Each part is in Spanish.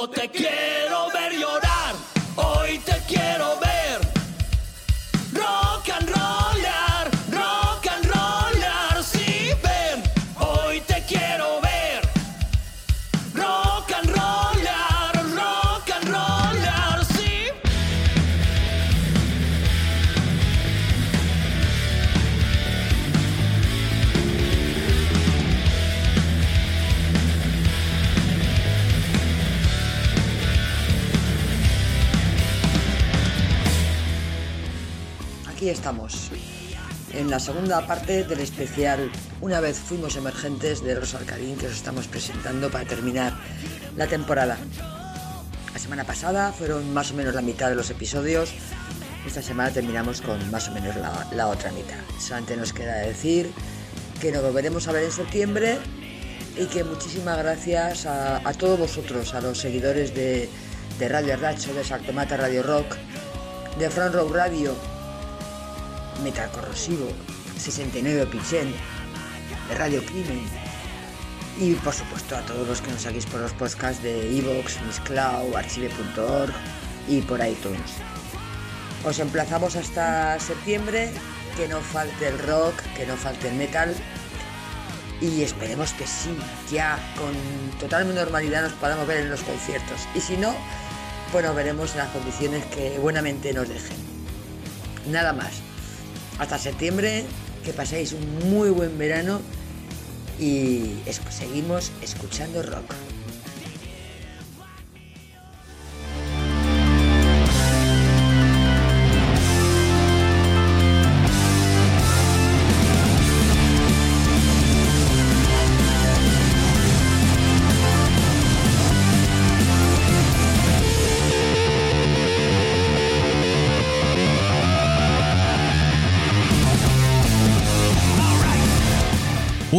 No te quiero ver llorar, en la segunda parte del especial Una vez fuimos emergentes de Rosa Alcalín que os estamos presentando para terminar la temporada. La semana pasada fueron más o menos la mitad de los episodios. Esta semana terminamos con más o menos la, la otra mitad. Solamente nos queda decir que nos volveremos a ver en septiembre y que muchísimas gracias a, a todos vosotros, a los seguidores de, de Radio Racho, de Saltomata Radio Rock, de Front Row Radio, Metal Corrosivo, 69 Pichén, de Radio Crimen y por supuesto a todos los que nos seguís por los podcasts de Evox, Miss Cloud, Archive.org y por iTunes. Os emplazamos hasta septiembre, que no falte el rock, que no falte el metal y esperemos que sí, ya con total normalidad nos podamos ver en los conciertos y si no, bueno, veremos las condiciones que buenamente nos dejen. Nada más. Hasta septiembre, que paséis un muy buen verano y seguimos escuchando rock.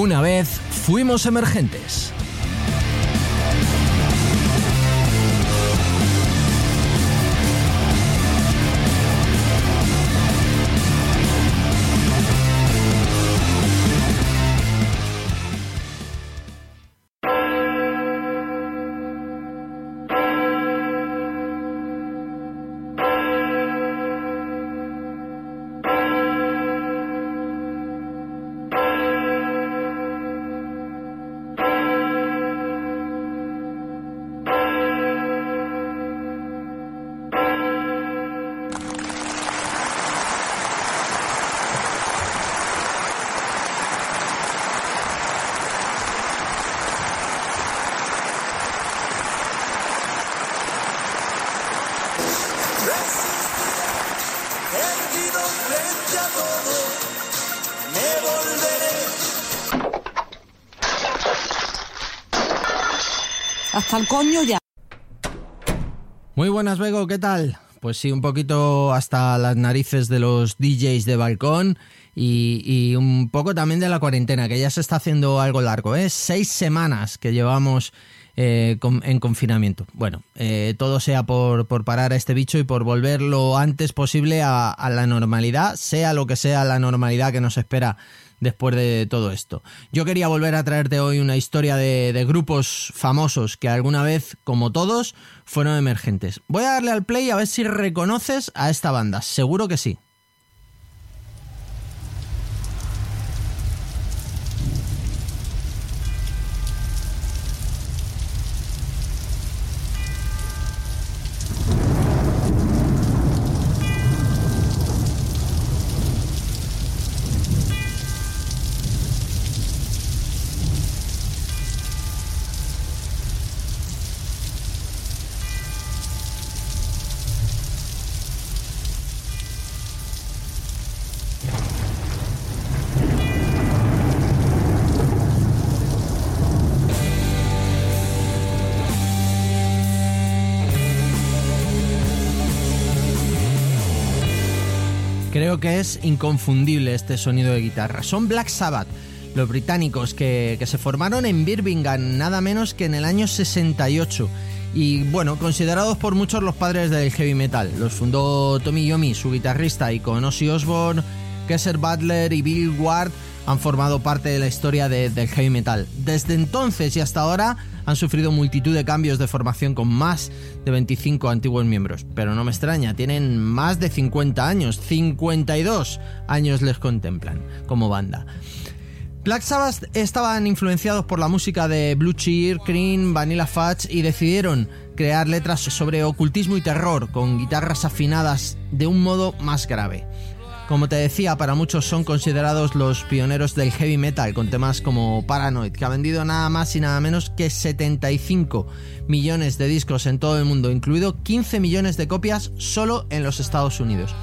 Una vez fuimos emergentes. El coño ya. Muy buenas, Bego, ¿qué tal? Pues sí, un poquito hasta las narices de los DJs de balcón y, un poco también de la cuarentena, que ya se está haciendo algo largo, ¿eh? Seis semanas que llevamos eh, en confinamiento. Bueno, eh, todo sea por, por parar a este bicho y por volver lo antes posible a la normalidad, sea lo que sea la normalidad que nos espera después de todo esto. Yo quería volver a traerte hoy una historia de, grupos famosos que alguna vez, como todos, fueron emergentes. Voy a darle al play a ver si reconoces a esta banda. Seguro que sí. Creo que es inconfundible este sonido de guitarra. Son Black Sabbath, los británicos que, se formaron en Birmingham nada menos que en el año 68. Y bueno, considerados por muchos los padres del heavy metal. Los fundó Tommy Yomi, su guitarrista, y con Ozzy Osbourne, Kesser Butler y Bill Ward han formado parte de la historia de- del heavy metal. Desde entonces y hasta ahora han sufrido multitud de cambios de formación con más de 25 antiguos miembros. Pero no me extraña, tienen más de 50 años, 52 años les contemplan como banda. Black Sabbath estaban influenciados por la música de Blue Cheer, Cream, Vanilla Fudge y decidieron crear letras sobre ocultismo y terror con guitarras afinadas de un modo más grave. Como te decía, para muchos son considerados los pioneros del heavy metal con temas como Paranoid, que ha vendido nada más y nada menos que 75 millones de discos en todo el mundo, incluido 15 millones de copias solo en los Estados Unidos.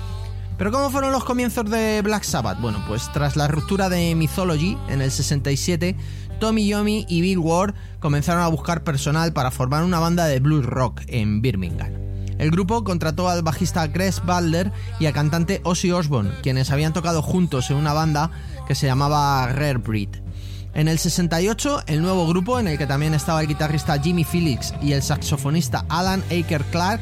Pero ¿cómo fueron los comienzos de Black Sabbath? Bueno, pues tras la ruptura de Mythology en el 67, Tommy Yomi y Bill Ward comenzaron a buscar personal para formar una banda de blues rock en Birmingham. El grupo contrató al bajista Chris Balder y al cantante Ozzy Osbourne, quienes habían tocado juntos en una banda que se llamaba Rare Breed. En el 68, el nuevo grupo, en el que también estaba el guitarrista Jimmy Felix y el saxofonista Alan Aker Clark,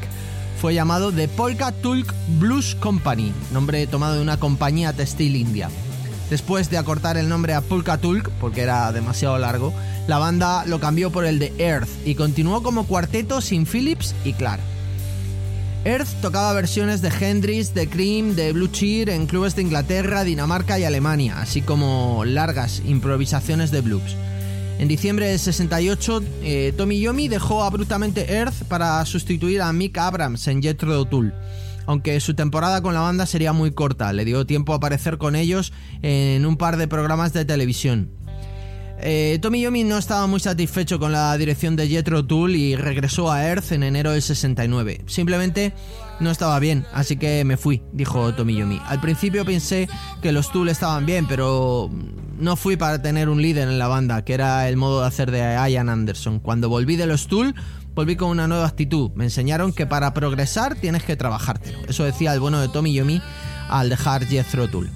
fue llamado The Polka Tulk Blues Company, nombre tomado de una compañía textil india. Después de acortar el nombre a Polka Tulk, porque era demasiado largo, la banda lo cambió por el de Earth y continuó como cuarteto sin Phillips y Clark. Earth tocaba versiones de Hendrix, de Cream, de Blue Cheer en clubes de Inglaterra, Dinamarca y Alemania, así como largas improvisaciones de blues. En diciembre del 68, eh, Tommy Yomi dejó abruptamente Earth para sustituir a Mick Abrams en Jethro Tull. Aunque su temporada con la banda sería muy corta, le dio tiempo a aparecer con ellos en un par de programas de televisión. Eh, Tommy Yomi no estaba muy satisfecho con la dirección de Jethro Tull y regresó a Earth en enero del 69. Simplemente no estaba bien, así que me fui, dijo Tommy Yomi. Al principio pensé que los Tool estaban bien, pero no fui para tener un líder en la banda, que era el modo de hacer de Ian Anderson. Cuando volví de los Tool, volví con una nueva actitud. Me enseñaron que para progresar tienes que trabajártelo. Eso decía el bueno de Tommy Yomi al dejar Jethro Tull.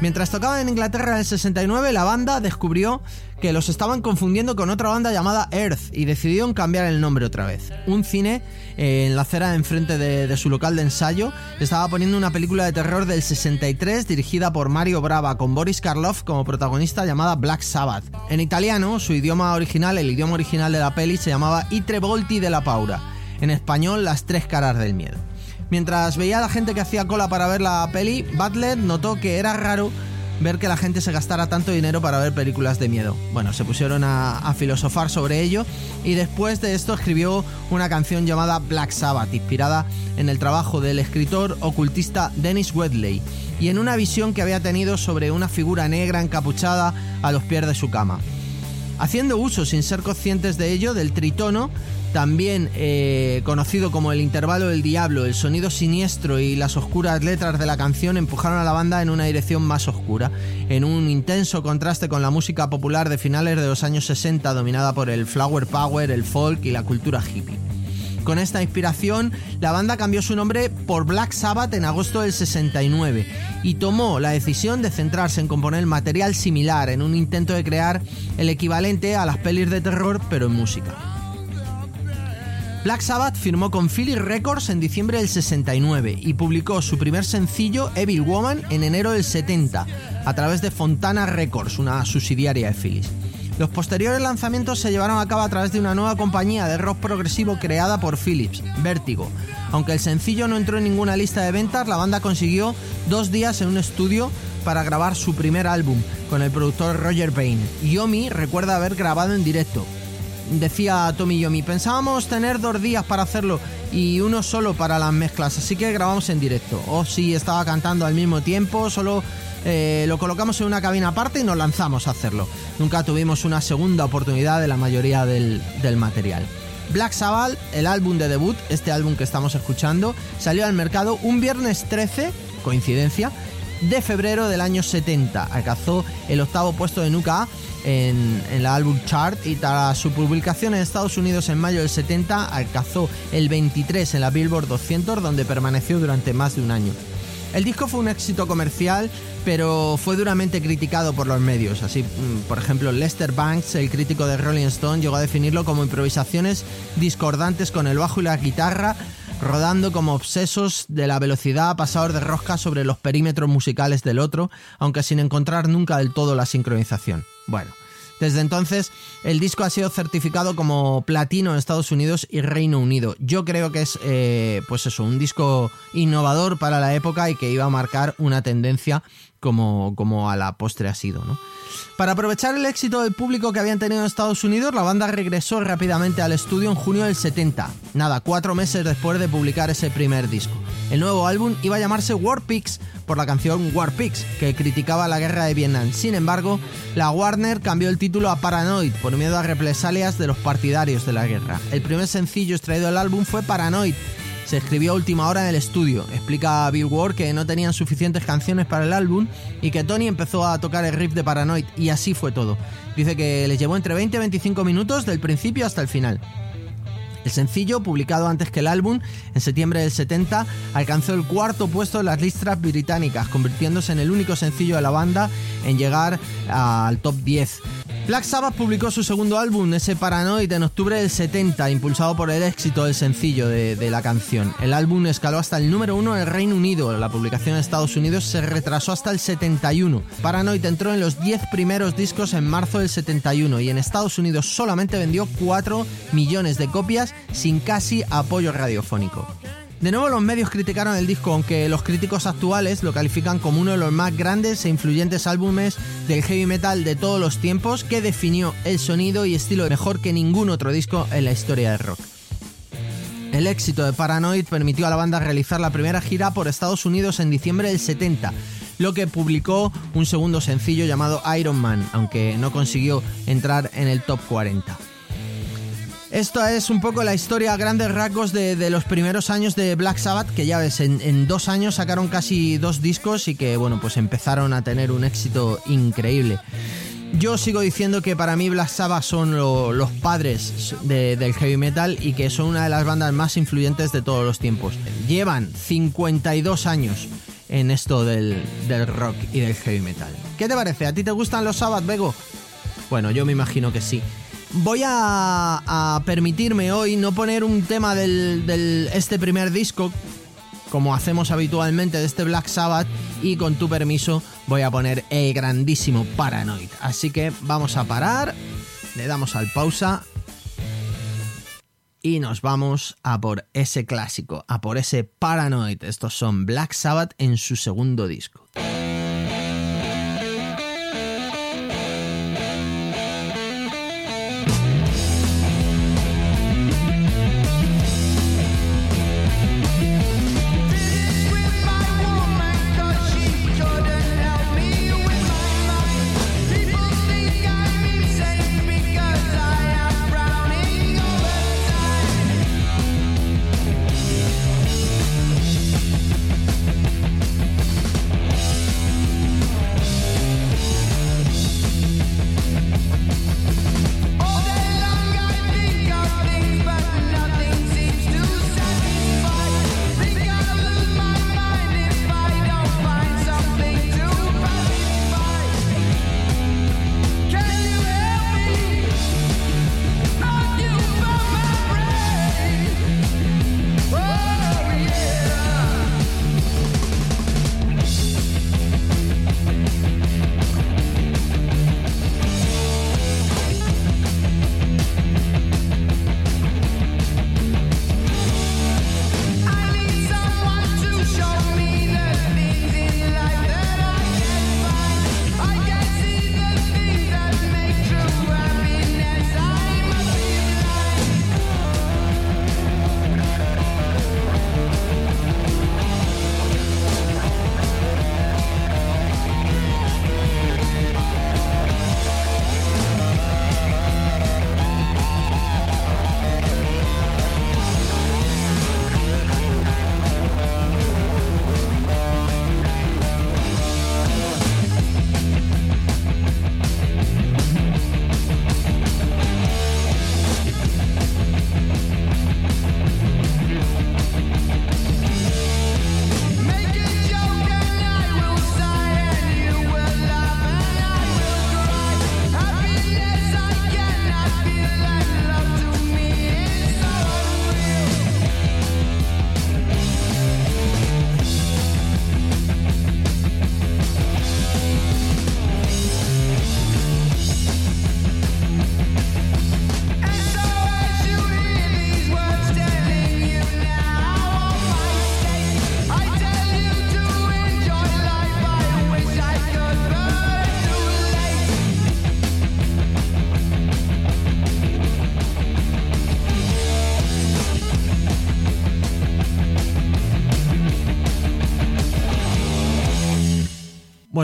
Mientras tocaban en Inglaterra en el 69, la banda descubrió que los estaban confundiendo con otra banda llamada Earth y decidieron cambiar el nombre otra vez. Un cine eh, en la acera enfrente de, de su local de ensayo estaba poniendo una película de terror del 63 dirigida por Mario Brava con Boris Karloff como protagonista llamada Black Sabbath. En italiano, su idioma original, el idioma original de la peli se llamaba I Tre Volti della Paura. En español, Las Tres Caras del Miedo. Mientras veía a la gente que hacía cola para ver la peli, Butler notó que era raro ver que la gente se gastara tanto dinero para ver películas de miedo. Bueno, se pusieron a, a, filosofar sobre ello y después de esto escribió una canción llamada Black Sabbath, inspirada en el trabajo del escritor ocultista Dennis Wedley y en una visión que había tenido sobre una figura negra encapuchada a los pies de su cama. Haciendo uso, sin ser conscientes de ello, del tritono, también eh, conocido como el intervalo del diablo, el sonido siniestro y las oscuras letras de la canción empujaron a la banda en una dirección más oscura, en un intenso contraste con la música popular de finales de los años 60 dominada por el flower power, el folk y la cultura hippie. Con esta inspiración, la banda cambió su nombre por Black Sabbath en agosto del 69 y tomó la decisión de centrarse en componer material similar en un intento de crear el equivalente a las pelis de terror pero en música. Black Sabbath firmó con Philly Records en diciembre del 69 y publicó su primer sencillo Evil Woman en enero del 70 a través de Fontana Records, una subsidiaria de Phillies. Los posteriores lanzamientos se llevaron a cabo a través de una nueva compañía de rock progresivo creada por Philips, Vertigo. Aunque el sencillo no entró en ninguna lista de ventas, la banda consiguió dos días en un estudio para grabar su primer álbum con el productor Roger Payne. Yomi recuerda haber grabado en directo, decía Tommy Yomi, pensábamos tener dos días para hacerlo y uno solo para las mezclas, así que grabamos en directo. O si estaba cantando al mismo tiempo, solo eh, lo colocamos en una cabina aparte y nos lanzamos a hacerlo. Nunca tuvimos una segunda oportunidad de la mayoría del, del material. Black Sabbath, el álbum de debut, este álbum que estamos escuchando, salió al mercado un viernes 13, coincidencia, de febrero del año 70. Alcanzó el octavo puesto de Nuka en, en, la álbum chart y tras su publicación en Estados Unidos en mayo del 70 alcanzó el 23 en la Billboard 200 donde permaneció durante más de un año. El disco fue un éxito comercial, pero fue duramente criticado por los medios. Así, por ejemplo, Lester Banks, el crítico de Rolling Stone, llegó a definirlo como improvisaciones discordantes con el bajo y la guitarra, rodando como obsesos de la velocidad, pasador de rosca sobre los perímetros musicales del otro, aunque sin encontrar nunca del todo la sincronización. Bueno, Desde entonces, el disco ha sido certificado como platino en Estados Unidos y Reino Unido. Yo creo que es, eh, pues eso, un disco innovador para la época y que iba a marcar una tendencia como, como a la postre ha sido, ¿no? Para aprovechar el éxito del público que habían tenido en Estados Unidos, la banda regresó rápidamente al estudio en junio del 70, nada, cuatro meses después de publicar ese primer disco. El nuevo álbum iba a llamarse War Pigs por la canción War Pigs, que criticaba la guerra de Vietnam. Sin embargo, la Warner cambió el título a Paranoid por miedo a represalias de los partidarios de la guerra. El primer sencillo extraído del álbum fue Paranoid, se escribió a última hora en el estudio. Explica Bill Ward que no tenían suficientes canciones para el álbum y que Tony empezó a tocar el riff de Paranoid y así fue todo. Dice que les llevó entre 20 y 25 minutos del principio hasta el final. El sencillo, publicado antes que el álbum, en septiembre del 70, alcanzó el cuarto puesto en las listas británicas, convirtiéndose en el único sencillo de la banda en llegar al top 10. Black Sabbath publicó su segundo álbum, ese Paranoid, en octubre del 70, impulsado por el éxito del sencillo de, de la canción. El álbum escaló hasta el número uno en el Reino Unido. La publicación en Estados Unidos se retrasó hasta el 71. Paranoid entró en los 10 primeros discos en marzo del 71 y en Estados Unidos solamente vendió 4 millones de copias sin casi apoyo radiofónico. De nuevo los medios criticaron el disco, aunque los críticos actuales lo califican como uno de los más grandes e influyentes álbumes del heavy metal de todos los tiempos que definió el sonido y estilo mejor que ningún otro disco en la historia del rock. El éxito de Paranoid permitió a la banda realizar la primera gira por Estados Unidos en diciembre del 70, lo que publicó un segundo sencillo llamado Iron Man, aunque no consiguió entrar en el top 40. Esto es un poco la historia a grandes rasgos de, los primeros años de Black Sabbath, que ya ves, en, en, dos años sacaron casi dos discos y que, bueno, pues empezaron a tener un éxito increíble. Yo sigo diciendo que para mí Black Sabbath son lo, los padres de, del heavy metal y que son una de las bandas más influyentes de todos los tiempos. Llevan 52 años en esto del, del rock y del heavy metal. ¿Qué te parece? ¿A ti te gustan los Sabbath, Bego? Bueno, yo me imagino que sí voy a, permitirme hoy no poner un tema del, del, este primer disco como hacemos habitualmente de este Black Sabbath y con tu permiso voy a poner el grandísimo Paranoid. Así que vamos a parar, le damos al pausa y nos vamos a por ese clásico, a por ese Paranoid. Estos son Black Sabbath en su segundo disco.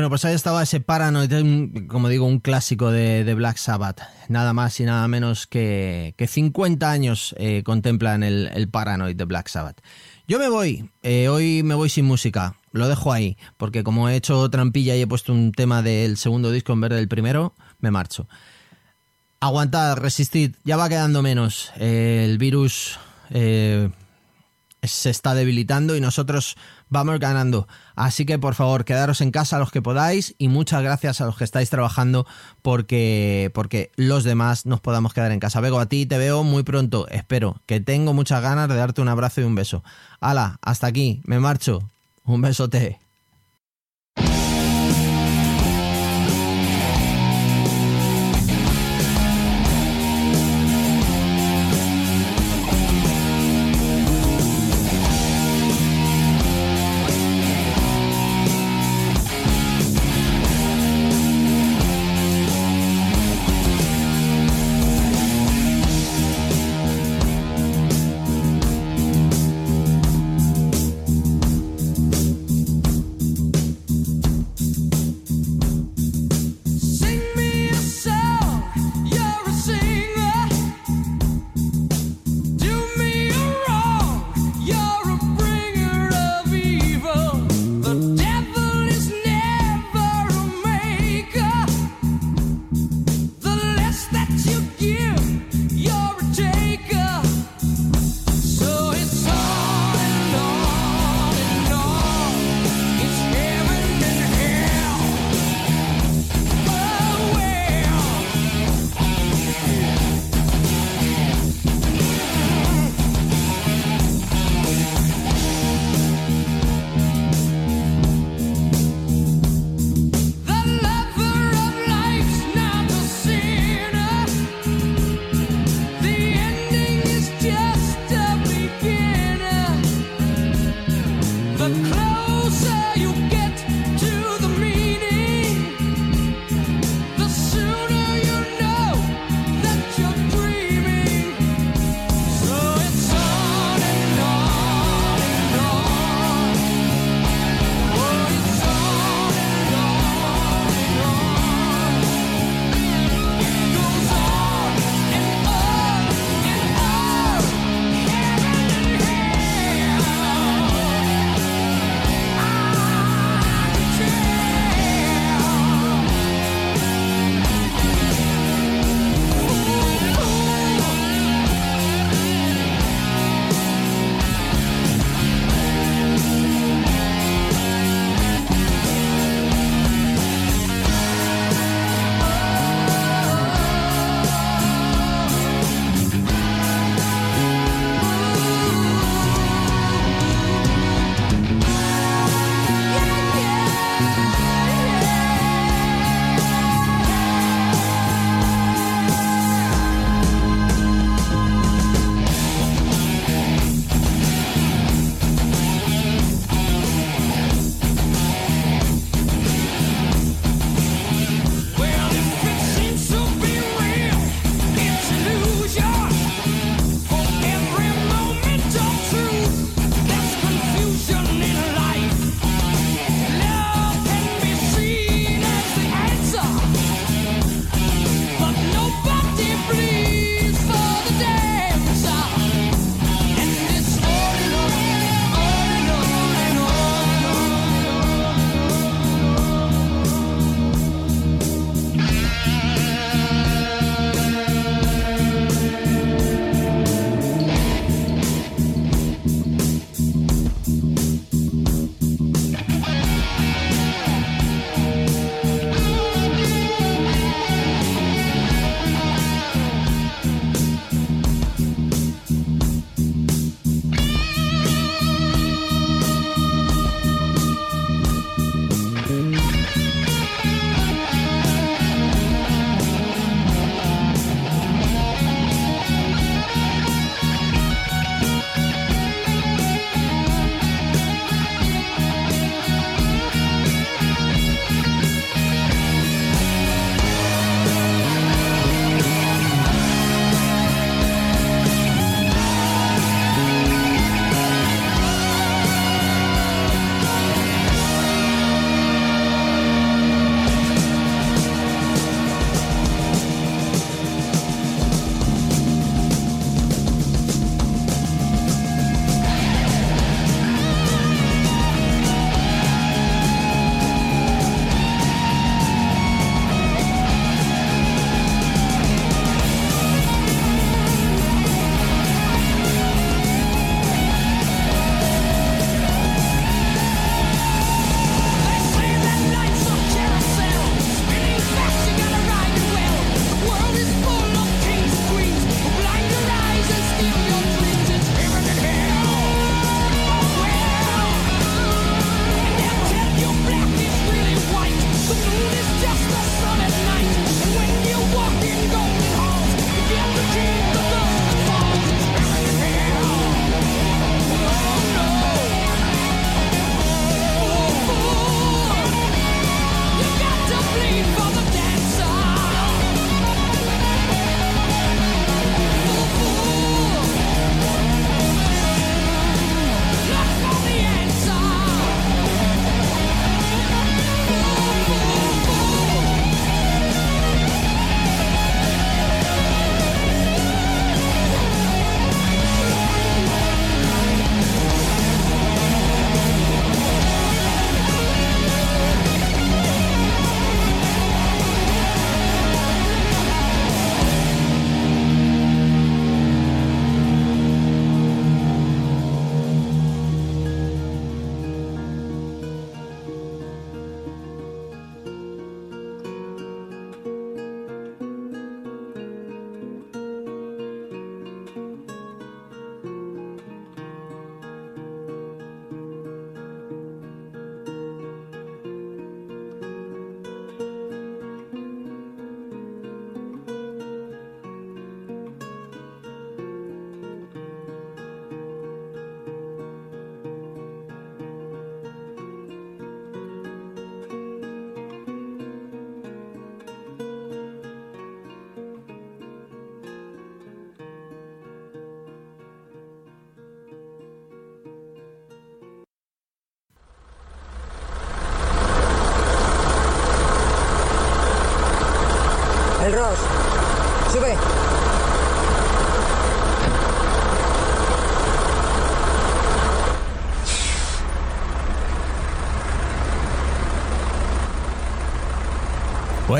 Bueno, pues ahí estaba ese Paranoid, como digo, un clásico de, Black Sabbath. Nada más y nada menos que, que 50 años eh, contemplan el, Paranoid de Black Sabbath. Yo me voy, eh, hoy me voy sin música, lo dejo ahí, porque como he hecho trampilla y he puesto un tema del segundo disco en vez del primero, me marcho. Aguantad, resistid, ya va quedando menos. Eh, el virus se está debilitando y nosotros vamos ganando. Así que por favor, quedaros en casa los que podáis y muchas gracias a los que estáis trabajando porque, porque los demás nos podamos quedar en casa. Vego, a ti te veo muy pronto, espero, que tengo muchas ganas de darte un abrazo y un beso. Hala, hasta aquí, me marcho. Un besote.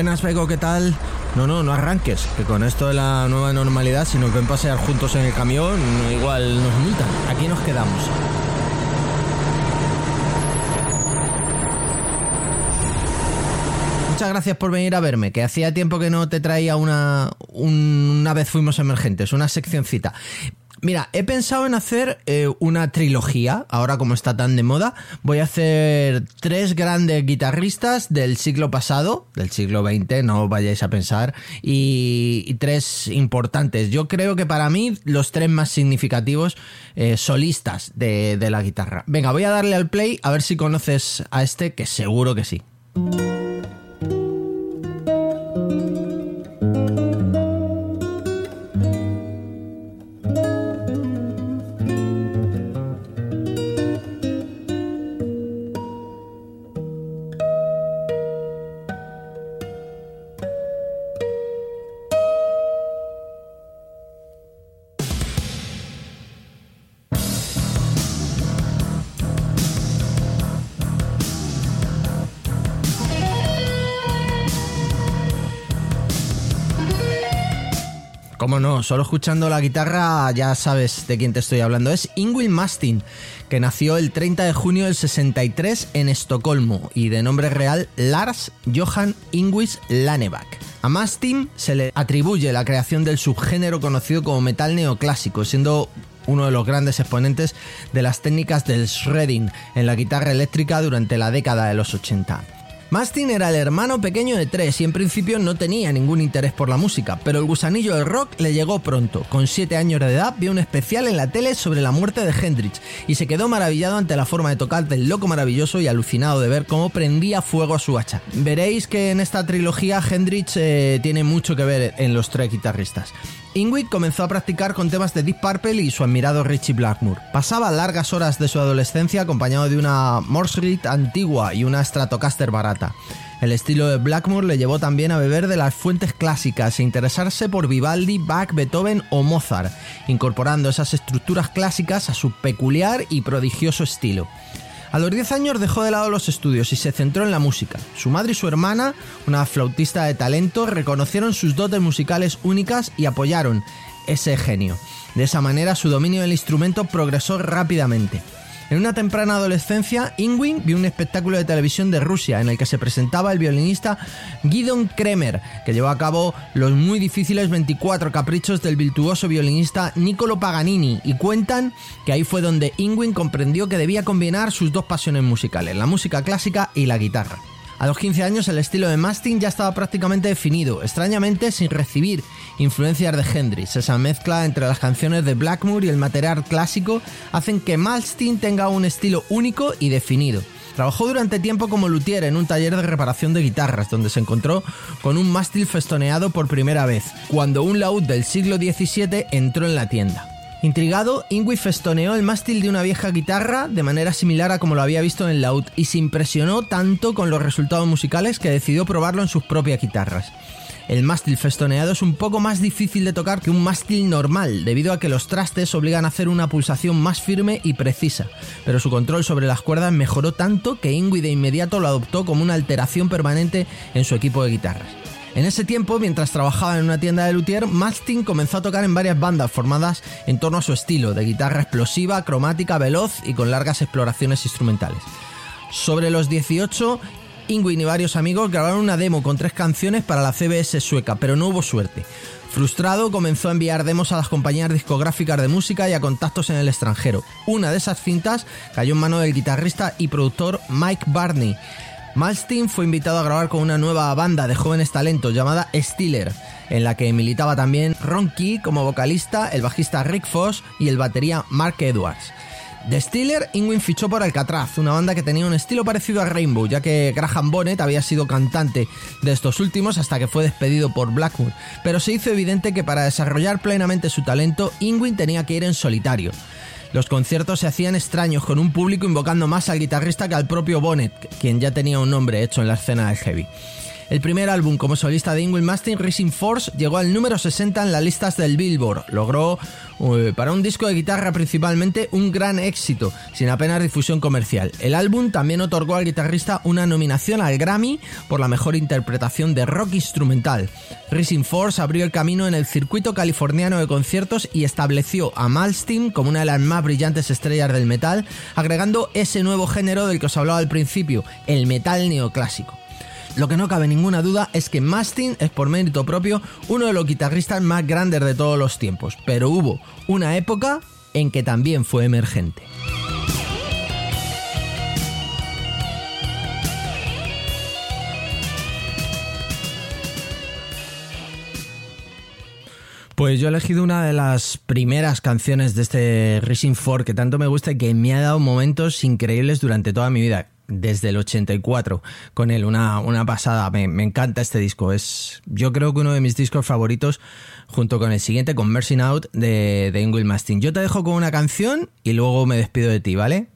Buenas, Bego, ¿qué tal? No, no, no arranques, que con esto de la nueva normalidad, si nos ven pasear juntos en el camión, igual nos multan. Aquí nos quedamos. Muchas gracias por venir a verme, que hacía tiempo que no te traía una, una vez fuimos emergentes, una seccioncita. Mira, he pensado en hacer eh, una trilogía, ahora como está tan de moda. Voy a hacer tres grandes guitarristas del siglo pasado, del siglo XX, no vayáis a pensar, y, tres importantes. Yo creo que para mí los tres más significativos eh, solistas de, de la guitarra. Venga, voy a darle al play a ver si conoces a este, que seguro que sí. Solo escuchando la guitarra ya sabes de quién te estoy hablando. Es Ingwill Mastin, que nació el 30 de junio del 63 en Estocolmo y de nombre real Lars Johan Ingwis Laneback. A Mastin se le atribuye la creación del subgénero conocido como metal neoclásico, siendo uno de los grandes exponentes de las técnicas del shredding en la guitarra eléctrica durante la década de los 80. Mastin era el hermano pequeño de tres y en principio no tenía ningún interés por la música, pero el gusanillo del rock le llegó pronto. Con 7 años de edad vio un especial en la tele sobre la muerte de Hendrix y se quedó maravillado ante la forma de tocar del loco maravilloso y alucinado de ver cómo prendía fuego a su hacha. Veréis que en esta trilogía Hendrix eh, tiene mucho que ver en los tres guitarristas. Ingrid comenzó a practicar con temas de Deep Purple y su admirado Richie Blackmore. Pasaba largas horas de su adolescencia acompañado de una Morse antigua y una Stratocaster barata. El estilo de Blackmore le llevó también a beber de las fuentes clásicas e interesarse por Vivaldi, Bach, Beethoven o Mozart, incorporando esas estructuras clásicas a su peculiar y prodigioso estilo. A los 10 años dejó de lado los estudios y se centró en la música. Su madre y su hermana, una flautista de talento, reconocieron sus dotes musicales únicas y apoyaron ese genio. De esa manera su dominio del instrumento progresó rápidamente. En una temprana adolescencia, Ingwin vio un espectáculo de televisión de Rusia en el que se presentaba el violinista Gidon Kremer, que llevó a cabo los muy difíciles 24 caprichos del virtuoso violinista Niccolo Paganini y cuentan que ahí fue donde Ingwin comprendió que debía combinar sus dos pasiones musicales, la música clásica y la guitarra. A los 15 años el estilo de Mastin ya estaba prácticamente definido, extrañamente sin recibir influencias de Hendrix. Esa mezcla entre las canciones de Blackmore y el material clásico hacen que Mastin tenga un estilo único y definido. Trabajó durante tiempo como luthier en un taller de reparación de guitarras, donde se encontró con un mástil festoneado por primera vez, cuando un laúd del siglo XVII entró en la tienda. Intrigado, Ingui festoneó el mástil de una vieja guitarra de manera similar a como lo había visto en el laúd y se impresionó tanto con los resultados musicales que decidió probarlo en sus propias guitarras. El mástil festoneado es un poco más difícil de tocar que un mástil normal, debido a que los trastes obligan a hacer una pulsación más firme y precisa, pero su control sobre las cuerdas mejoró tanto que Ingui de inmediato lo adoptó como una alteración permanente en su equipo de guitarras. En ese tiempo, mientras trabajaba en una tienda de luthier, Mastin comenzó a tocar en varias bandas formadas en torno a su estilo, de guitarra explosiva, cromática, veloz y con largas exploraciones instrumentales. Sobre los 18, Ingwin y varios amigos grabaron una demo con tres canciones para la CBS sueca, pero no hubo suerte. Frustrado, comenzó a enviar demos a las compañías discográficas de música y a contactos en el extranjero. Una de esas cintas cayó en mano del guitarrista y productor Mike Barney, Malstein fue invitado a grabar con una nueva banda de jóvenes talentos llamada Steeler, en la que militaba también Ron Key como vocalista, el bajista Rick Foss y el batería Mark Edwards. De Steeler, Ingwin fichó por Alcatraz, una banda que tenía un estilo parecido a Rainbow, ya que Graham Bonnet había sido cantante de estos últimos hasta que fue despedido por Blackwood, pero se hizo evidente que para desarrollar plenamente su talento, Ingwin tenía que ir en solitario. Los conciertos se hacían extraños, con un público invocando más al guitarrista que al propio Bonnet, quien ya tenía un nombre hecho en la escena del heavy. El primer álbum como solista de Ingrid Mastin, Racing Force, llegó al número 60 en las listas del Billboard. Logró, eh, para un disco de guitarra principalmente, un gran éxito, sin apenas difusión comercial. El álbum también otorgó al guitarrista una nominación al Grammy por la mejor interpretación de rock instrumental. Racing Force abrió el camino en el circuito californiano de conciertos y estableció a Malmsteen como una de las más brillantes estrellas del metal, agregando ese nuevo género del que os hablaba al principio, el metal neoclásico. Lo que no cabe ninguna duda es que Mastin es por mérito propio uno de los guitarristas más grandes de todos los tiempos, pero hubo una época en que también fue emergente. Pues yo he elegido una de las primeras canciones de este Racing 4 que tanto me gusta y que me ha dado momentos increíbles durante toda mi vida. Desde el 84 con él, una, una pasada. Me, me, encanta este disco. Es, yo creo que uno de mis discos favoritos, junto con el siguiente, con Out de, de Ingrid Mastin. Yo te dejo con una canción y luego me despido de ti, ¿vale?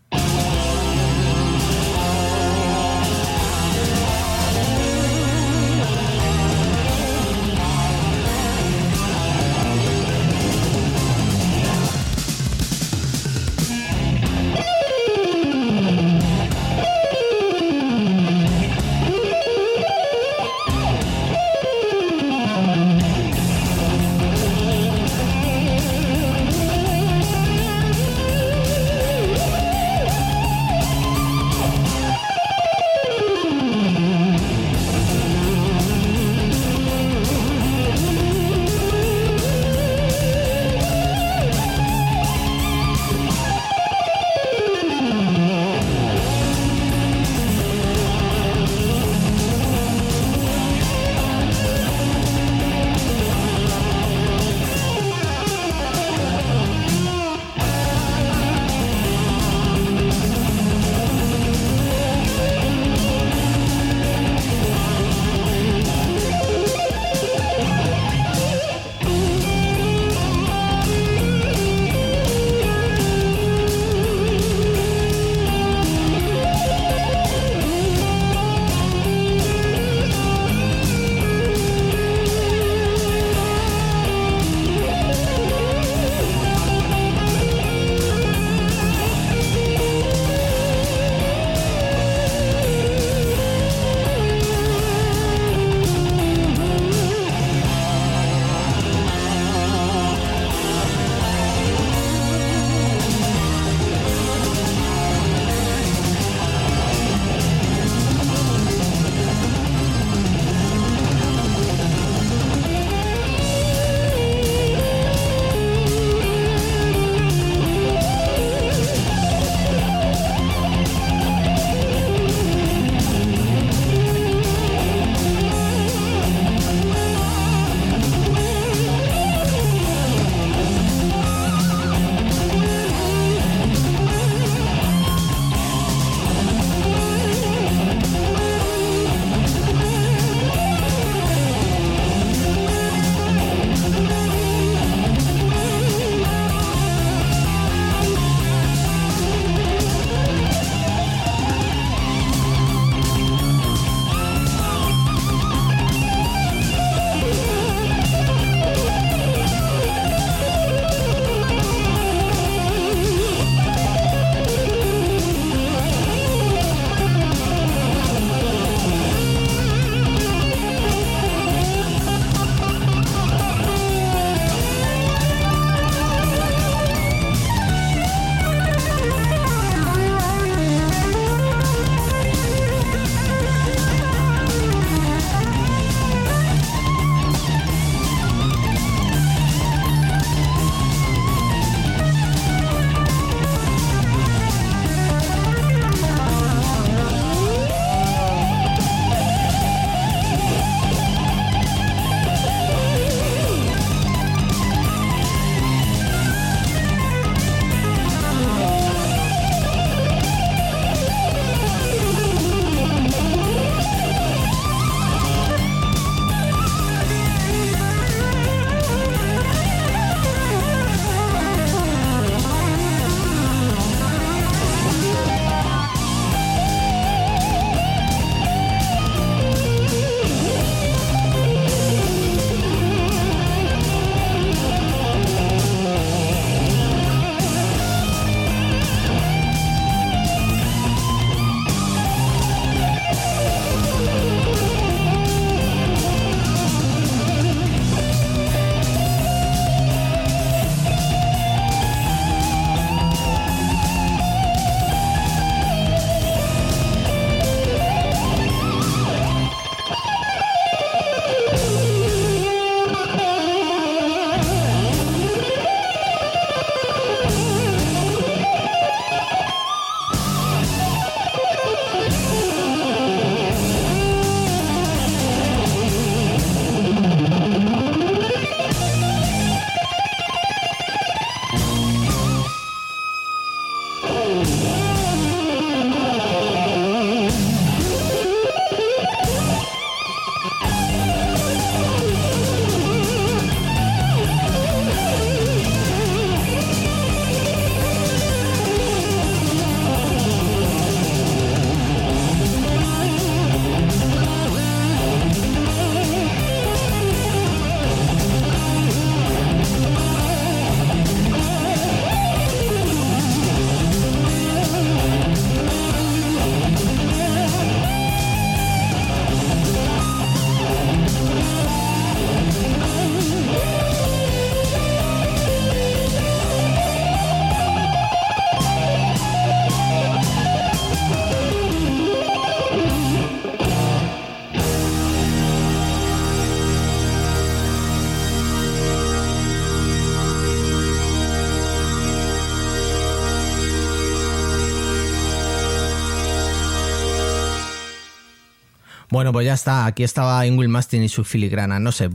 Bueno, pues ya está. Aquí estaba Ingrid Mastin y su filigrana. No sé.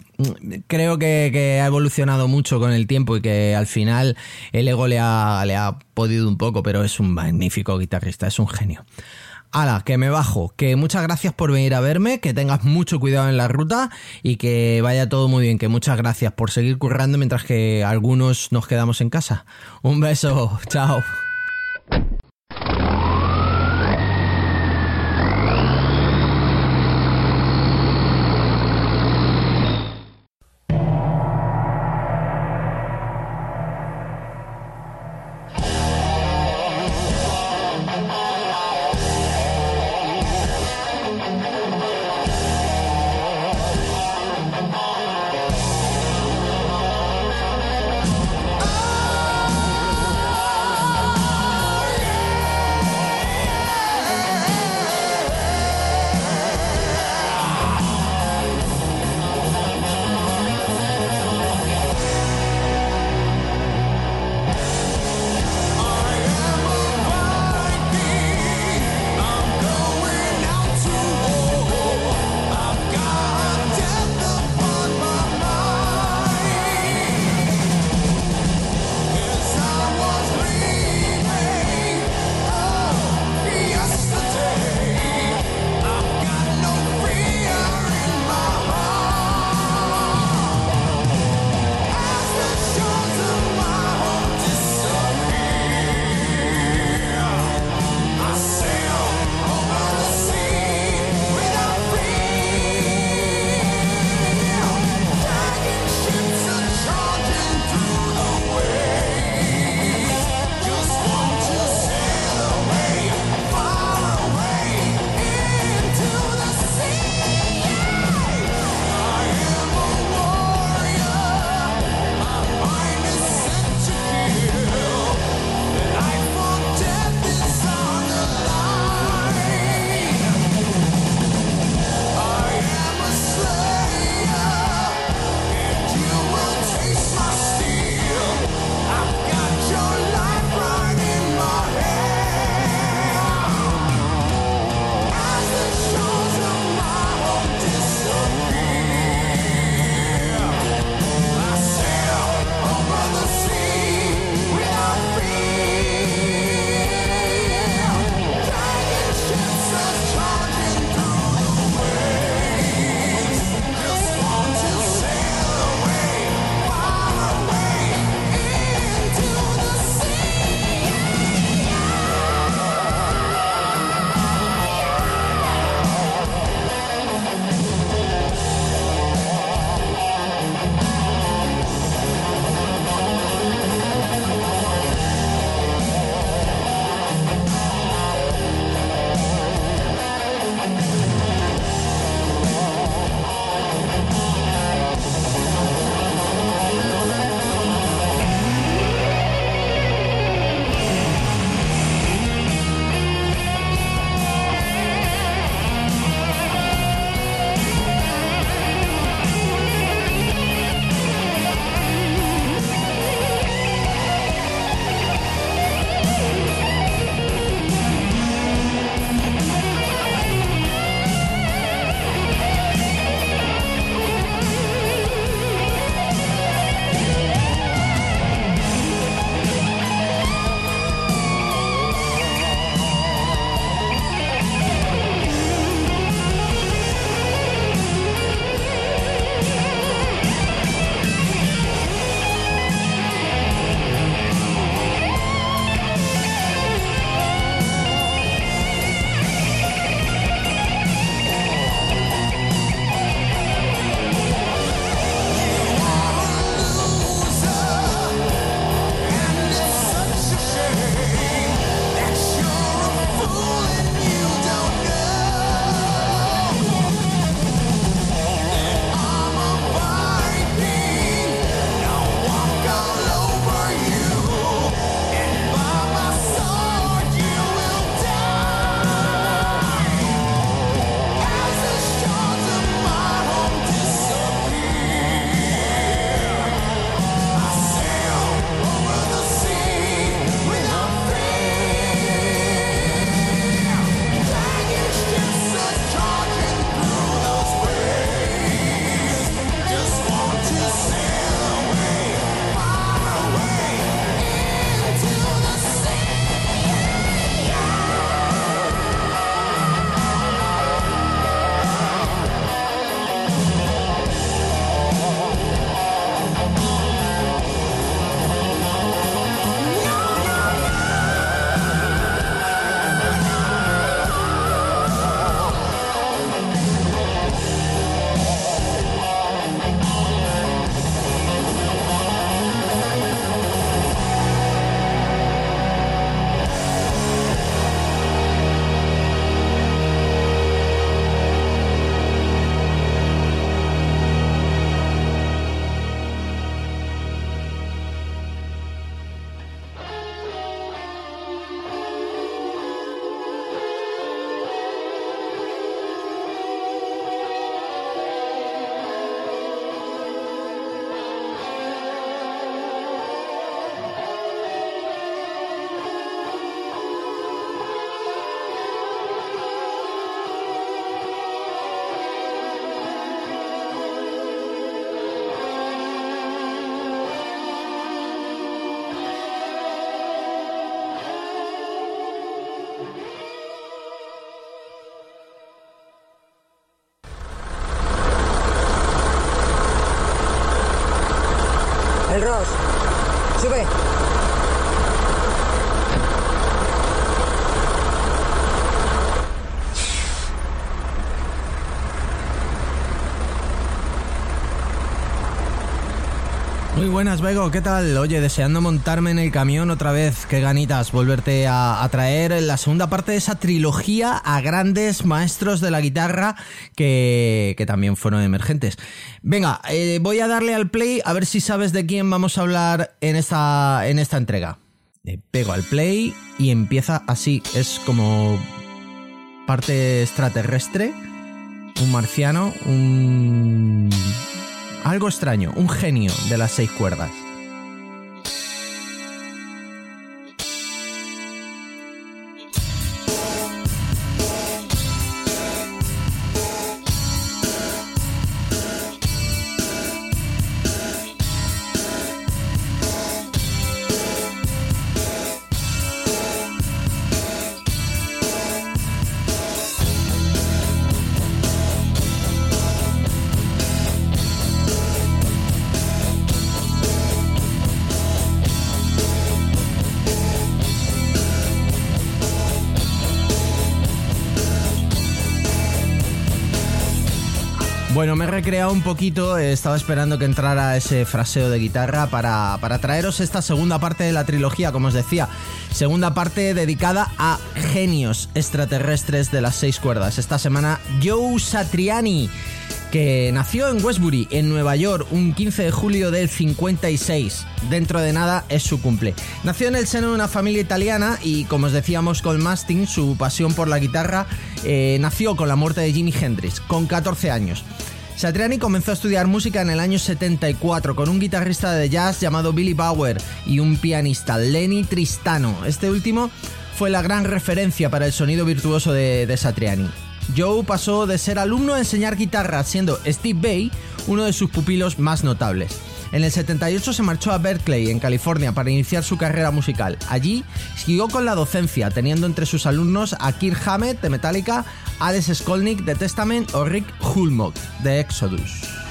Creo que, que, ha evolucionado mucho con el tiempo y que al final el ego le ha, le ha podido un poco, pero es un magnífico guitarrista, es un genio. Hala, que me bajo. Que muchas gracias por venir a verme, que tengas mucho cuidado en la ruta y que vaya todo muy bien. Que muchas gracias por seguir currando mientras que algunos nos quedamos en casa. Un beso, chao. Buenas, Bego, ¿qué tal? Oye, deseando montarme en el camión otra vez, qué ganitas volverte a, a, traer la segunda parte de esa trilogía a grandes maestros de la guitarra que, también fueron emergentes. Venga, eh, voy a darle al play a ver si sabes de quién vamos a hablar en esta, en esta entrega. Le pego al play y empieza así, es como parte extraterrestre, un marciano, un algo extraño, un genio de las seis cuerdas. Bueno, me he recreado un poquito, eh, estaba esperando que entrara ese fraseo de guitarra para, para, traeros esta segunda parte de la trilogía, como os decía. Segunda parte dedicada a genios extraterrestres de las seis cuerdas. Esta semana, Joe Satriani, que nació en Westbury, en Nueva York, un 15 de julio del 56. Dentro de nada es su cumple. Nació en el seno de una familia italiana y, como os decíamos con Mastin, su pasión por la guitarra eh, nació con la muerte de Jimi Hendrix, con 14 años. Satriani comenzó a estudiar música en el año 74 con un guitarrista de jazz llamado Billy Bauer y un pianista, Lenny Tristano. Este último fue la gran referencia para el sonido virtuoso de, de Satriani. Joe pasó de ser alumno a enseñar guitarra, siendo Steve Bay uno de sus pupilos más notables. En el 78 se marchó a Berkeley, en California, para iniciar su carrera musical. Allí siguió con la docencia, teniendo entre sus alumnos a Kirk Hammett de Metallica, Alex Skolnick de Testament o Rick Hulmock de Exodus.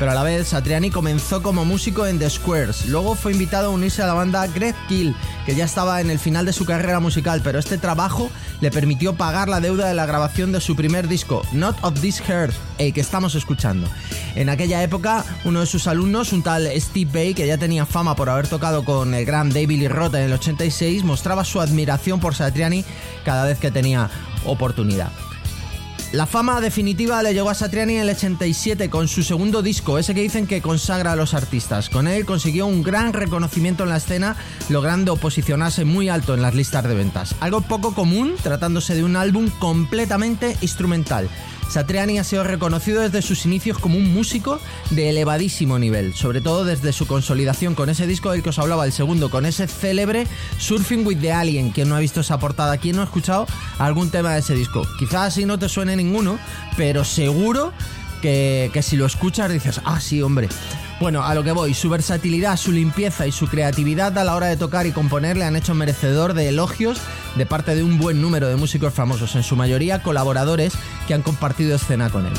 Pero a la vez, Satriani comenzó como músico en The Squares. Luego fue invitado a unirse a la banda Greg Kill, que ya estaba en el final de su carrera musical, pero este trabajo le permitió pagar la deuda de la grabación de su primer disco, Not of This Heart, el que estamos escuchando. En aquella época, uno de sus alumnos, un tal Steve Bay, que ya tenía fama por haber tocado con el gran David Lee Roth en el 86, mostraba su admiración por Satriani cada vez que tenía oportunidad. La fama definitiva le llegó a Satriani en el 87 con su segundo disco, ese que dicen que consagra a los artistas. Con él consiguió un gran reconocimiento en la escena, logrando posicionarse muy alto en las listas de ventas. Algo poco común tratándose de un álbum completamente instrumental. Satriani ha sido reconocido desde sus inicios como un músico de elevadísimo nivel, sobre todo desde su consolidación con ese disco del que os hablaba, el segundo, con ese célebre Surfing with the Alien. ¿Quién no ha visto esa portada? ¿Quién no ha escuchado algún tema de ese disco? Quizás así no te suene ninguno, pero seguro que, que si lo escuchas dices, ah, sí, hombre. Bueno, a lo que voy, su versatilidad, su limpieza y su creatividad a la hora de tocar y componer le han hecho merecedor de elogios de parte de un buen número de músicos famosos, en su mayoría colaboradores que han compartido escena con él.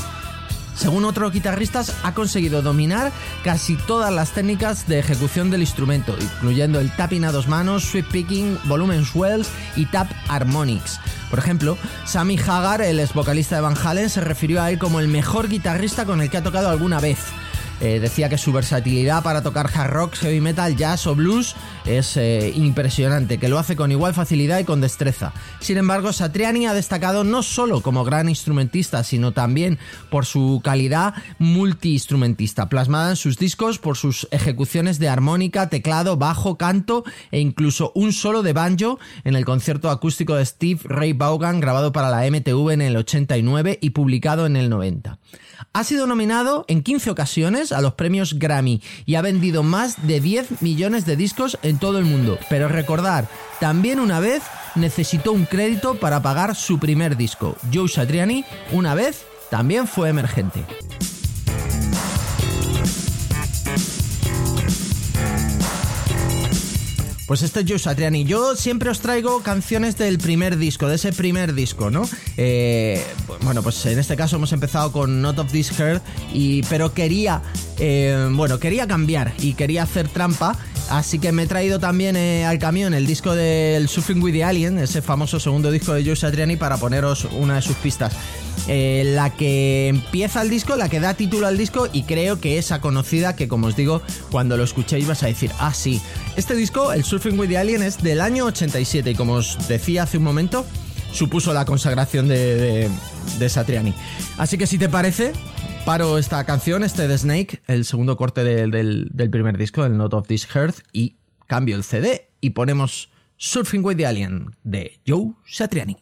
Según otros guitarristas, ha conseguido dominar casi todas las técnicas de ejecución del instrumento, incluyendo el tapping a dos manos, sweep picking, volumen swells y tap harmonics. Por ejemplo, Sammy Hagar, el ex vocalista de Van Halen, se refirió a él como el mejor guitarrista con el que ha tocado alguna vez. Eh, decía que su versatilidad para tocar hard rock, heavy metal, jazz o blues es eh, impresionante, que lo hace con igual facilidad y con destreza. Sin embargo, Satriani ha destacado no solo como gran instrumentista, sino también por su calidad multiinstrumentista, plasmada en sus discos por sus ejecuciones de armónica, teclado, bajo, canto e incluso un solo de banjo en el concierto acústico de Steve Ray Vaughan grabado para la MTV en el 89 y publicado en el 90. Ha sido nominado en 15 ocasiones a los premios Grammy y ha vendido más de 10 millones de discos en todo el mundo. Pero recordar, también una vez necesitó un crédito para pagar su primer disco. Joe Satriani, una vez, también fue emergente. Pues este es Joe Satriani. Yo siempre os traigo canciones del primer disco, de ese primer disco, ¿no? Eh, bueno, pues en este caso hemos empezado con Not of This Heart, y, pero quería, eh, bueno, quería cambiar y quería hacer trampa. Así que me he traído también eh, al camión el disco del Suffering with the Alien, ese famoso segundo disco de Joe Satriani, para poneros una de sus pistas. Eh, la que empieza el disco, la que da título al disco y creo que esa conocida que como os digo, cuando lo escuchéis vas a decir, ah sí, este disco, el Surfing with the Alien, es del año 87 y como os decía hace un momento, supuso la consagración de, de, Satriani. Así que si te parece, paro esta canción, este The Snake, el segundo corte del, del primer disco, el Not of This Earth, y cambio el CD y ponemos Surfing with the Alien de Joe Satriani.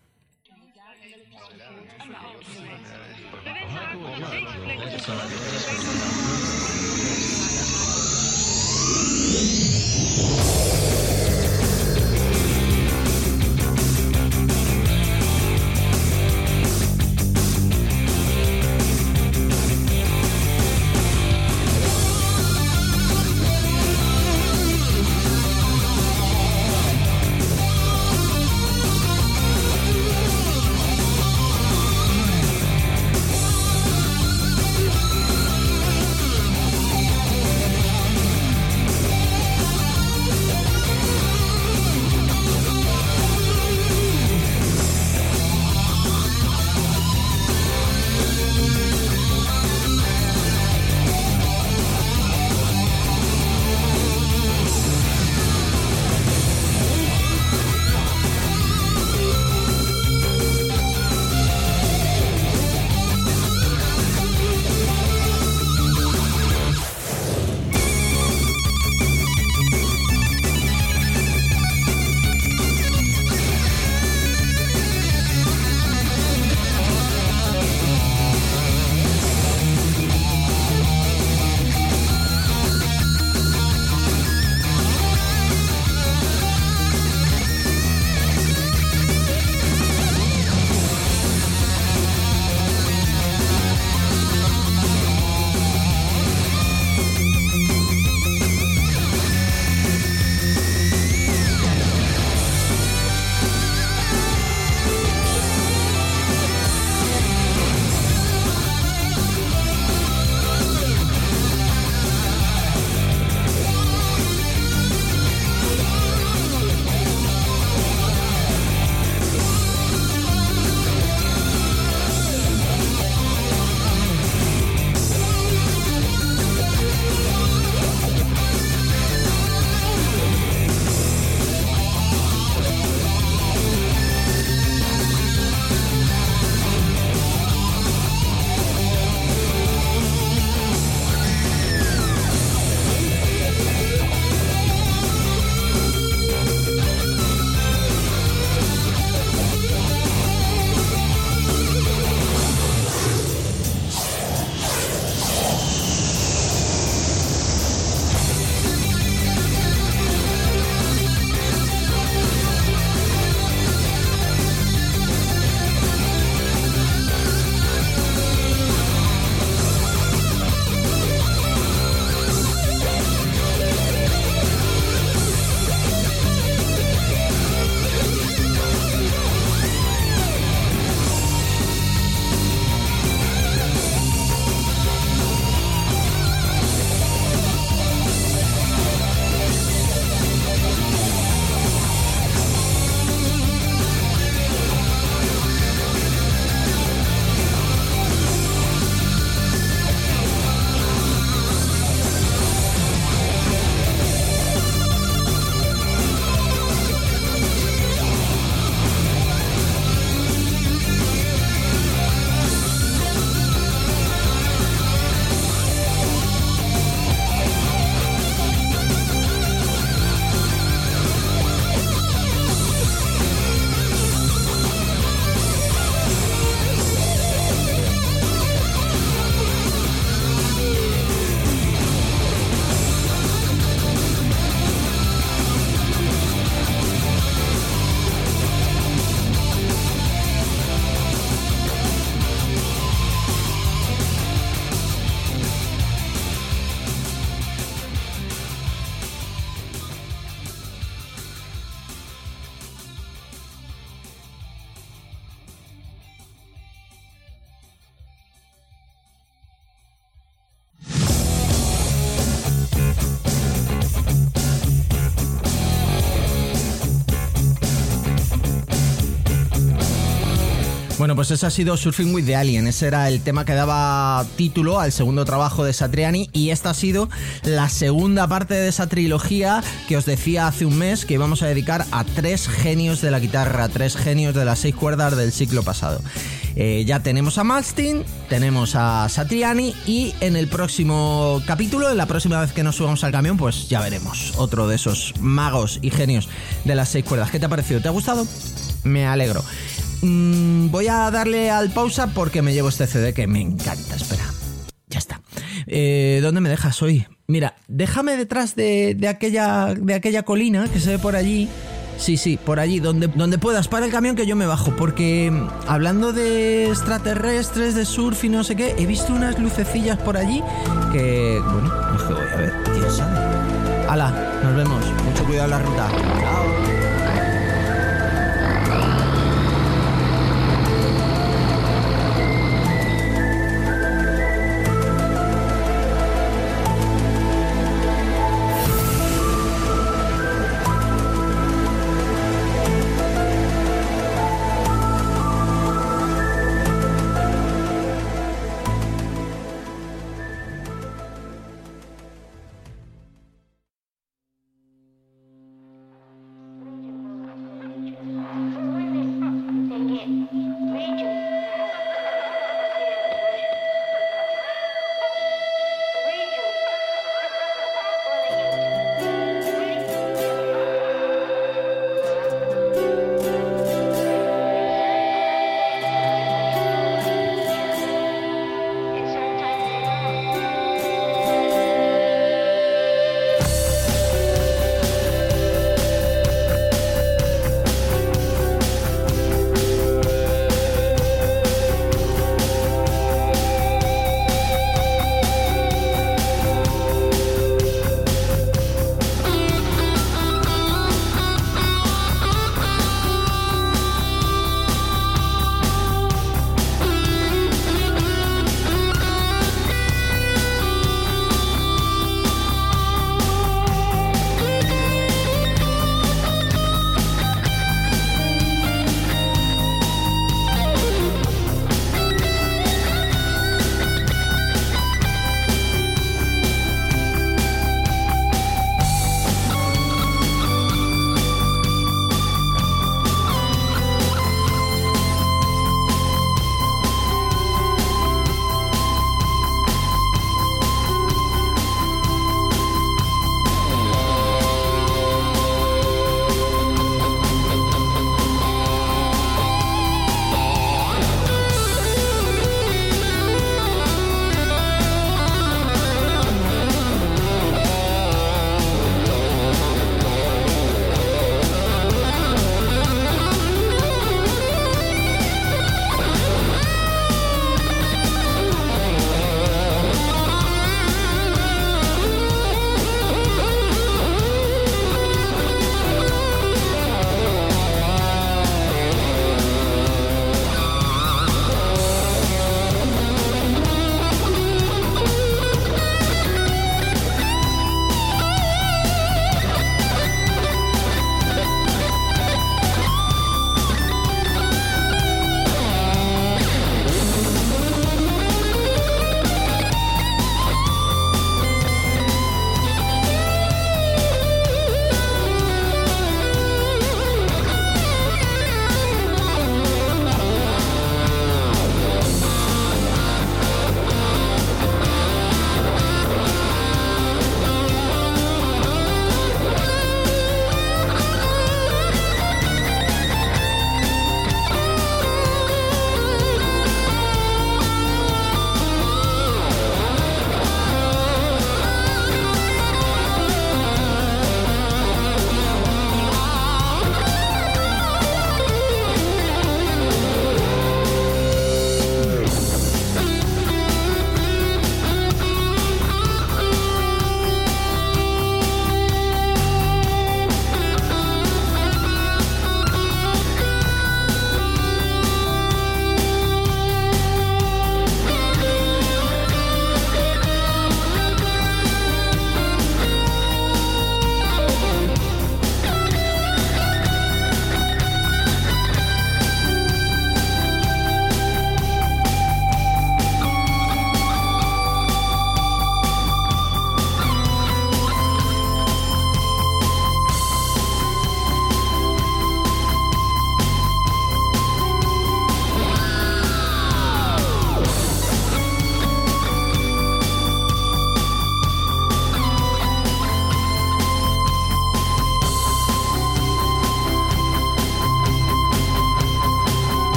Pues ese ha sido Surfing with the Alien. Ese era el tema que daba título al segundo trabajo de Satriani. Y esta ha sido la segunda parte de esa trilogía que os decía hace un mes que íbamos a dedicar a tres genios de la guitarra, tres genios de las seis cuerdas del ciclo pasado. Eh, ya tenemos a Malstein, tenemos a Satriani y en el próximo capítulo, en la próxima vez que nos subamos al camión, pues ya veremos otro de esos magos y genios de las seis cuerdas. ¿Qué te ha parecido? ¿Te ha gustado? Me alegro. Mm, voy a darle al pausa porque me llevo este CD que me encanta. Espera, ya está. Eh, ¿Dónde me dejas hoy? Mira, déjame detrás de, de, aquella, de aquella colina que se ve por allí. Sí, sí, por allí, donde, donde puedas. Para el camión que yo me bajo. Porque mm, hablando de extraterrestres, de surf y no sé qué, he visto unas lucecillas por allí que, bueno, dije, voy a ver, quién sabe. Hala, nos vemos. Mucho cuidado en la ruta.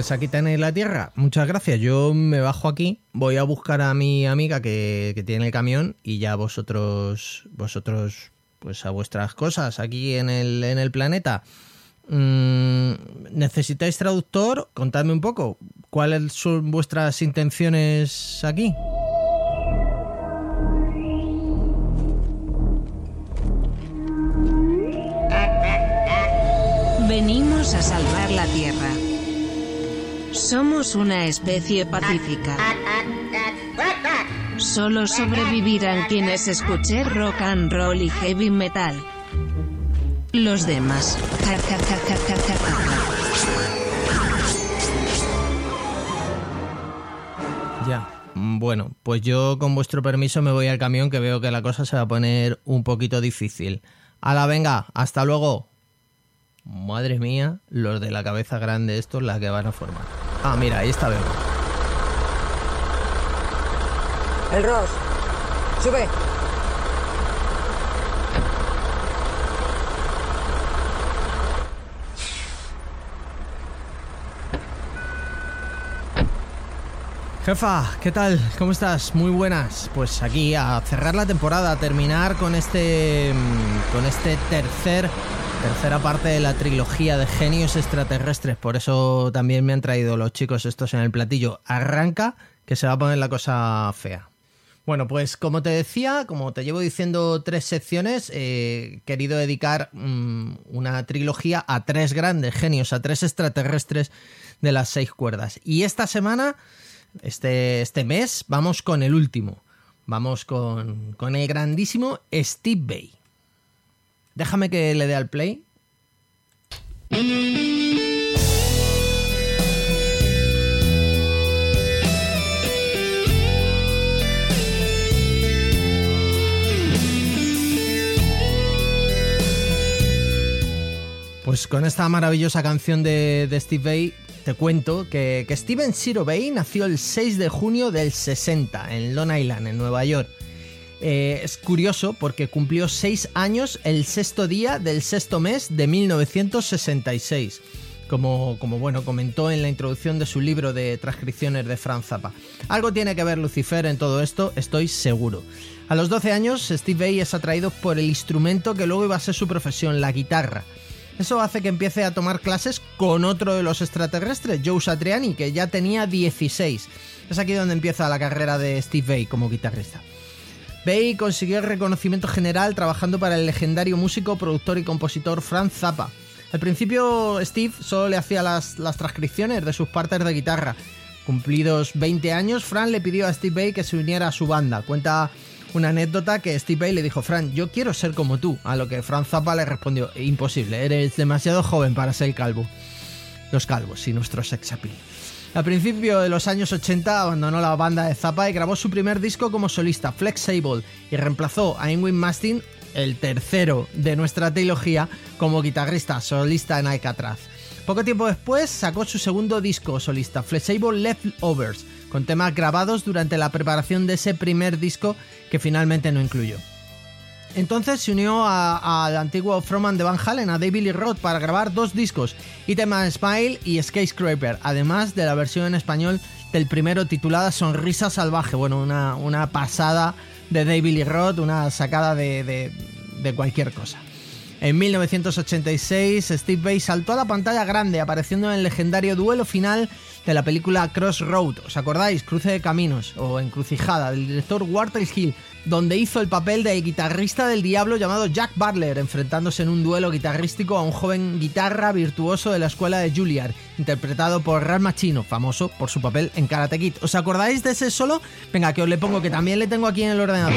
Pues aquí tenéis la tierra. Muchas gracias. Yo me bajo aquí, voy a buscar a mi amiga que, que tiene el camión y ya vosotros, vosotros, pues a vuestras cosas aquí en el, en el planeta. Mm, ¿Necesitáis traductor? Contadme un poco. ¿Cuáles son vuestras intenciones aquí? Venimos a salvar la Tierra. Somos una especie pacífica. Solo sobrevivirán quienes escuchen rock and roll y heavy metal. Los demás. Ya. Mm, Bueno, pues yo con vuestro permiso me voy al camión que veo que la cosa se va a poner un poquito difícil. la venga, hasta luego. Madre mía, los de la cabeza grande estos la que van a formar. Ah, mira, ahí está Bego. El Ross. Sube. Jefa, ¿qué tal? ¿Cómo estás? Muy buenas. Pues aquí a cerrar la temporada, a terminar con este mm, con este tercer tercera parte de la trilogía de genios extraterrestres. Por eso también me han traído los chicos estos en el platillo. Arranca, que se va a poner la cosa fea. Bueno, pues como te decía, como te llevo diciendo tres secciones, eh, he querido dedicar mm, una trilogía a tres grandes genios, a tres extraterrestres de las seis cuerdas. Y esta semana, este, este mes, vamos con el último. Vamos con, con el grandísimo Steve Bay. Déjame que le dé al play. Pues con esta maravillosa canción de, Steve Bay te cuento que, que Steven Zero Bay nació el 6 de junio del 60 en Long Island, en Nueva York. Eh, es curioso porque cumplió 6 años el sexto día del sexto mes de 1966. Como, como, bueno, comentó en la introducción de su libro de transcripciones de Franz Zappa. Algo tiene que ver Lucifer en todo esto, estoy seguro. A los 12 años, Steve Vai es atraído por el instrumento que luego iba a ser su profesión, la guitarra. Eso hace que empiece a tomar clases con otro de los extraterrestres, Joe Satriani, que ya tenía 16. Es aquí donde empieza la carrera de Steve Vai como guitarrista. Bay consiguió el reconocimiento general trabajando para el legendario músico, productor y compositor Franz Zappa. Al principio Steve solo le hacía las, las transcripciones de sus partes de guitarra. Cumplidos 20 años, Franz le pidió a Steve Bay que se uniera a su banda. Cuenta una anécdota que Steve Bay le dijo, Franz, yo quiero ser como tú. A lo que Franz Zappa le respondió, imposible, eres demasiado joven para ser calvo. Los calvos y nuestro sex appeal. A principios de los años 80 abandonó la banda de Zappa y grabó su primer disco como solista, Flexible, y reemplazó a Ingrid Mastin, el tercero de nuestra trilogía, como guitarrista solista en Alcatraz. Poco tiempo después sacó su segundo disco solista, Flexible Leftovers, con temas grabados durante la preparación de ese primer disco que finalmente no incluyó. Entonces se unió al antiguo frontman de Van Halen, a David Lee Roth, para grabar dos discos, Item Smile y Skyscraper, además de la versión en español del primero titulada Sonrisa Salvaje. Bueno, una, una pasada de David Lee Roth, una sacada de, de, de cualquier cosa. En 1986, Steve Vai saltó a la pantalla grande, apareciendo en el legendario duelo final de la película Crossroad. ¿Os acordáis? Cruce de Caminos o Encrucijada, del director Walter Hill, donde hizo el papel del guitarrista del diablo llamado Jack Butler, enfrentándose en un duelo guitarrístico a un joven guitarra virtuoso de la escuela de Juilliard, interpretado por Ralph Macchino, famoso por su papel en Karate Kid. ¿Os acordáis de ese solo? Venga, que os le pongo, que también le tengo aquí en el ordenador.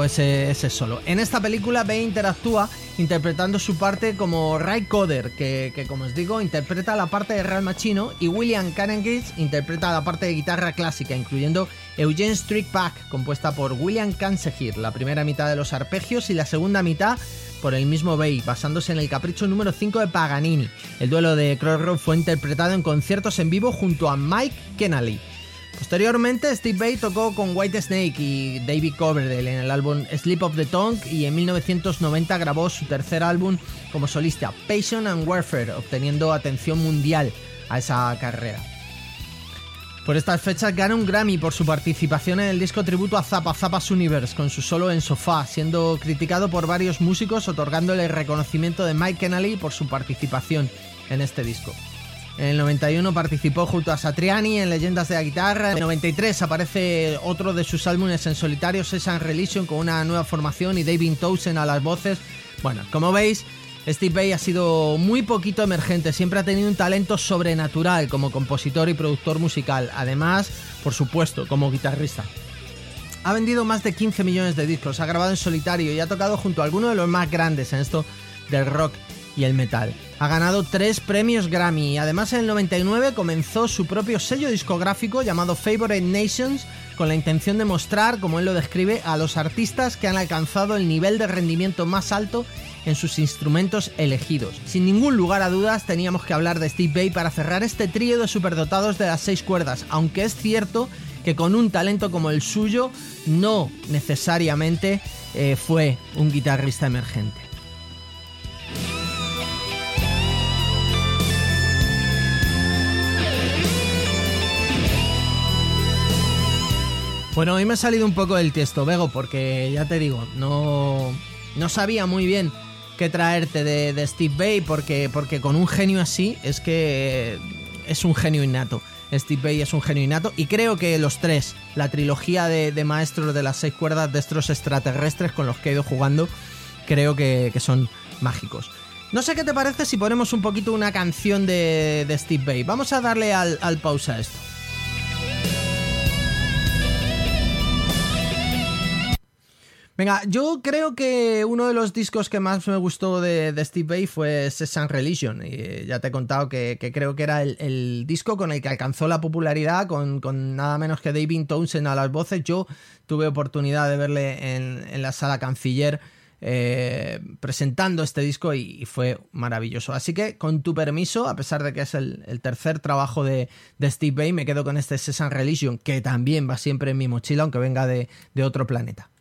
Ese, solo. En esta película Bay interactúa interpretando su parte como Ray Coder, que, que, como os digo interpreta la parte de Real Machino y William Canengate interpreta la parte de guitarra clásica, incluyendo Eugene Street Pack, compuesta por William Kansehir, la primera mitad de los arpegios y la segunda mitad por el mismo Bay, basándose en el capricho número 5 de Paganini. El duelo de Crossroad fue interpretado en conciertos en vivo junto a Mike Kennelly. Posteriormente, Steve Bay tocó con White Snake y David Coverdale en el álbum Sleep of the Tongue y en 1990 grabó su tercer álbum como solista, Passion and Warfare, obteniendo atención mundial a esa carrera. Por estas fechas gana un Grammy por su participación en el disco tributo a Zappa Zappa's Universe con su solo en sofá, siendo criticado por varios músicos otorgándole el reconocimiento de Mike Kennelly por su participación en este disco. En el 91 participó junto a Satriani en Leyendas de la Guitarra. En el 93 aparece otro de sus álbumes en solitario, Session Religion, con una nueva formación y David Townsend a las voces. Bueno, como veis, Steve Bay ha sido muy poquito emergente, siempre ha tenido un talento sobrenatural como compositor y productor musical, además, por supuesto, como guitarrista. Ha vendido más de 15 millones de discos, ha grabado en solitario y ha tocado junto a algunos de los más grandes en esto del rock y el metal. Ha ganado tres premios Grammy y además en el 99 comenzó su propio sello discográfico llamado Favorite Nations con la intención de mostrar, como él lo describe, a los artistas que han alcanzado el nivel de rendimiento más alto en sus instrumentos elegidos. Sin ningún lugar a dudas teníamos que hablar de Steve Bay para cerrar este trío de superdotados de las seis cuerdas, aunque es cierto que con un talento como el suyo no necesariamente eh, fue un guitarrista emergente. Bueno, hoy me ha salido un poco del tiesto, Vego, porque ya te digo, no, no sabía muy bien qué traerte de, Steve Bay, porque, porque con un genio así es que es un genio innato. Steve Bay es un genio innato y creo que los tres, la trilogía de, de maestros de las seis cuerdas de estos extraterrestres con los que he ido jugando, creo que, que son mágicos. No sé qué te parece si ponemos un poquito una canción de, de Steve Bay. Vamos a darle al, al pausa a esto. Venga, yo creo que uno de los discos que más me gustó de, Steve Bay fue Session Religion. Y ya te he contado que, creo que era el, disco con el que alcanzó la popularidad, con, nada menos que David Townsend a las voces. Yo tuve oportunidad de verle en, la sala canciller eh, presentando este disco y, fue maravilloso. Así que, con tu permiso, a pesar de que es el, tercer trabajo de, Steve Bay, me quedo con este Session Religion, que también va siempre en mi mochila, aunque venga de otro planeta.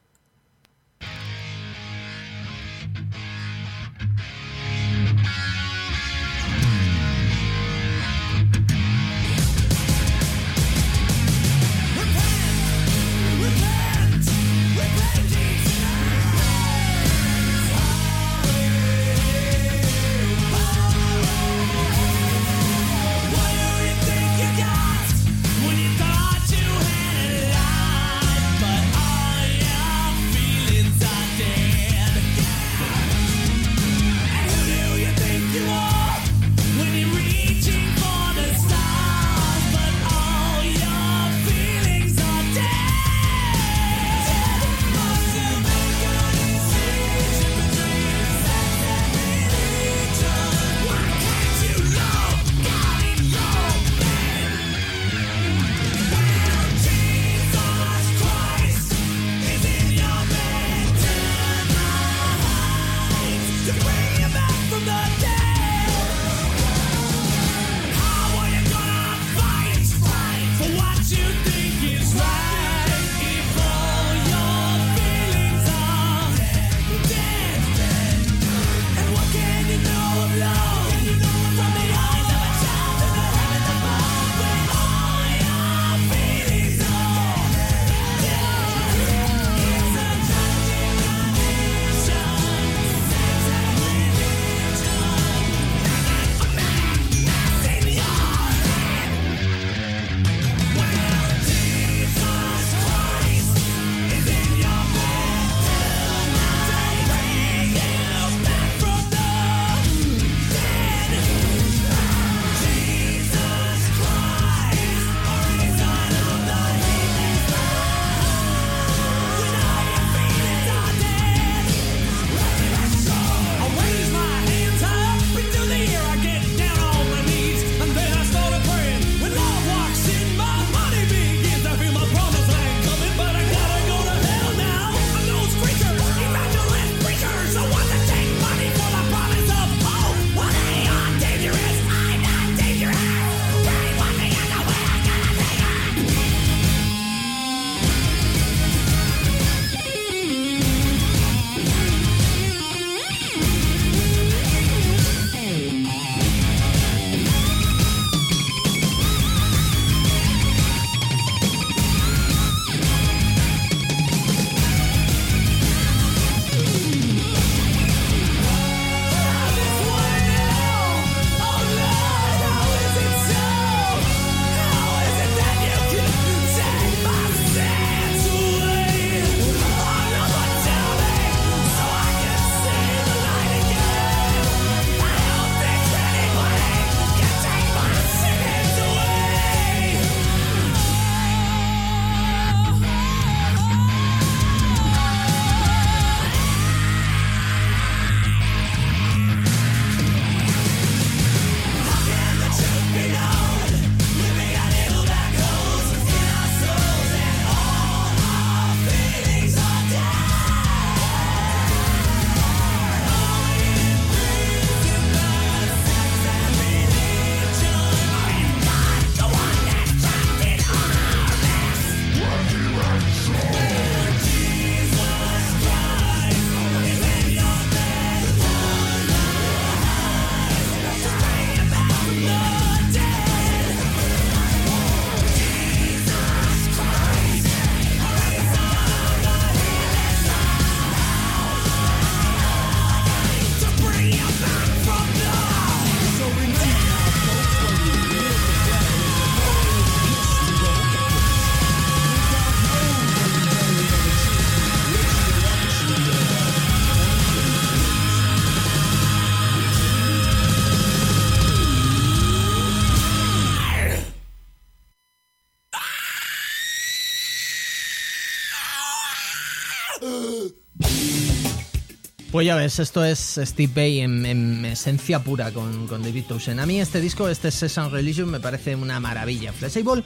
Pues ya ves, esto es Steve Bay en, en esencia pura con, David Townsend. A mí este disco, este Session Religion, me parece una maravilla. Flexible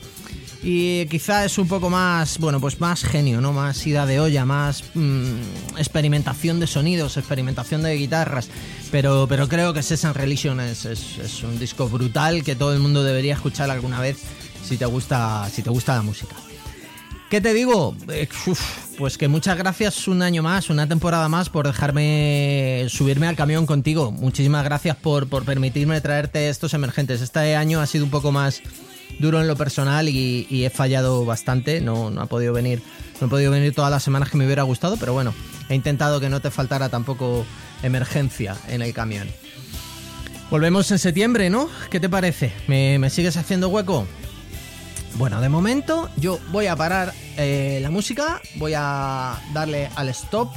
y quizá es un poco más, bueno, pues más genio, ¿no? Más ida de olla, más mm, experimentación de sonidos, experimentación de guitarras. Pero, pero creo que Session Religion es, es, es un disco brutal que todo el mundo debería escuchar alguna vez si te gusta, si te gusta la música. ¿Qué te digo? Eh, pues que muchas gracias un año más, una temporada más por dejarme subirme al camión contigo. Muchísimas gracias por, por permitirme traerte estos emergentes. Este año ha sido un poco más duro en lo personal y, y he fallado bastante. No, no ha podido venir, no he podido venir todas las semanas que me hubiera gustado, pero bueno, he intentado que no te faltara tampoco emergencia en el camión. Volvemos en septiembre, ¿no? ¿Qué te parece? ¿Me, me sigues haciendo hueco? Bueno, de momento yo voy a parar eh, la música, voy a darle al stop,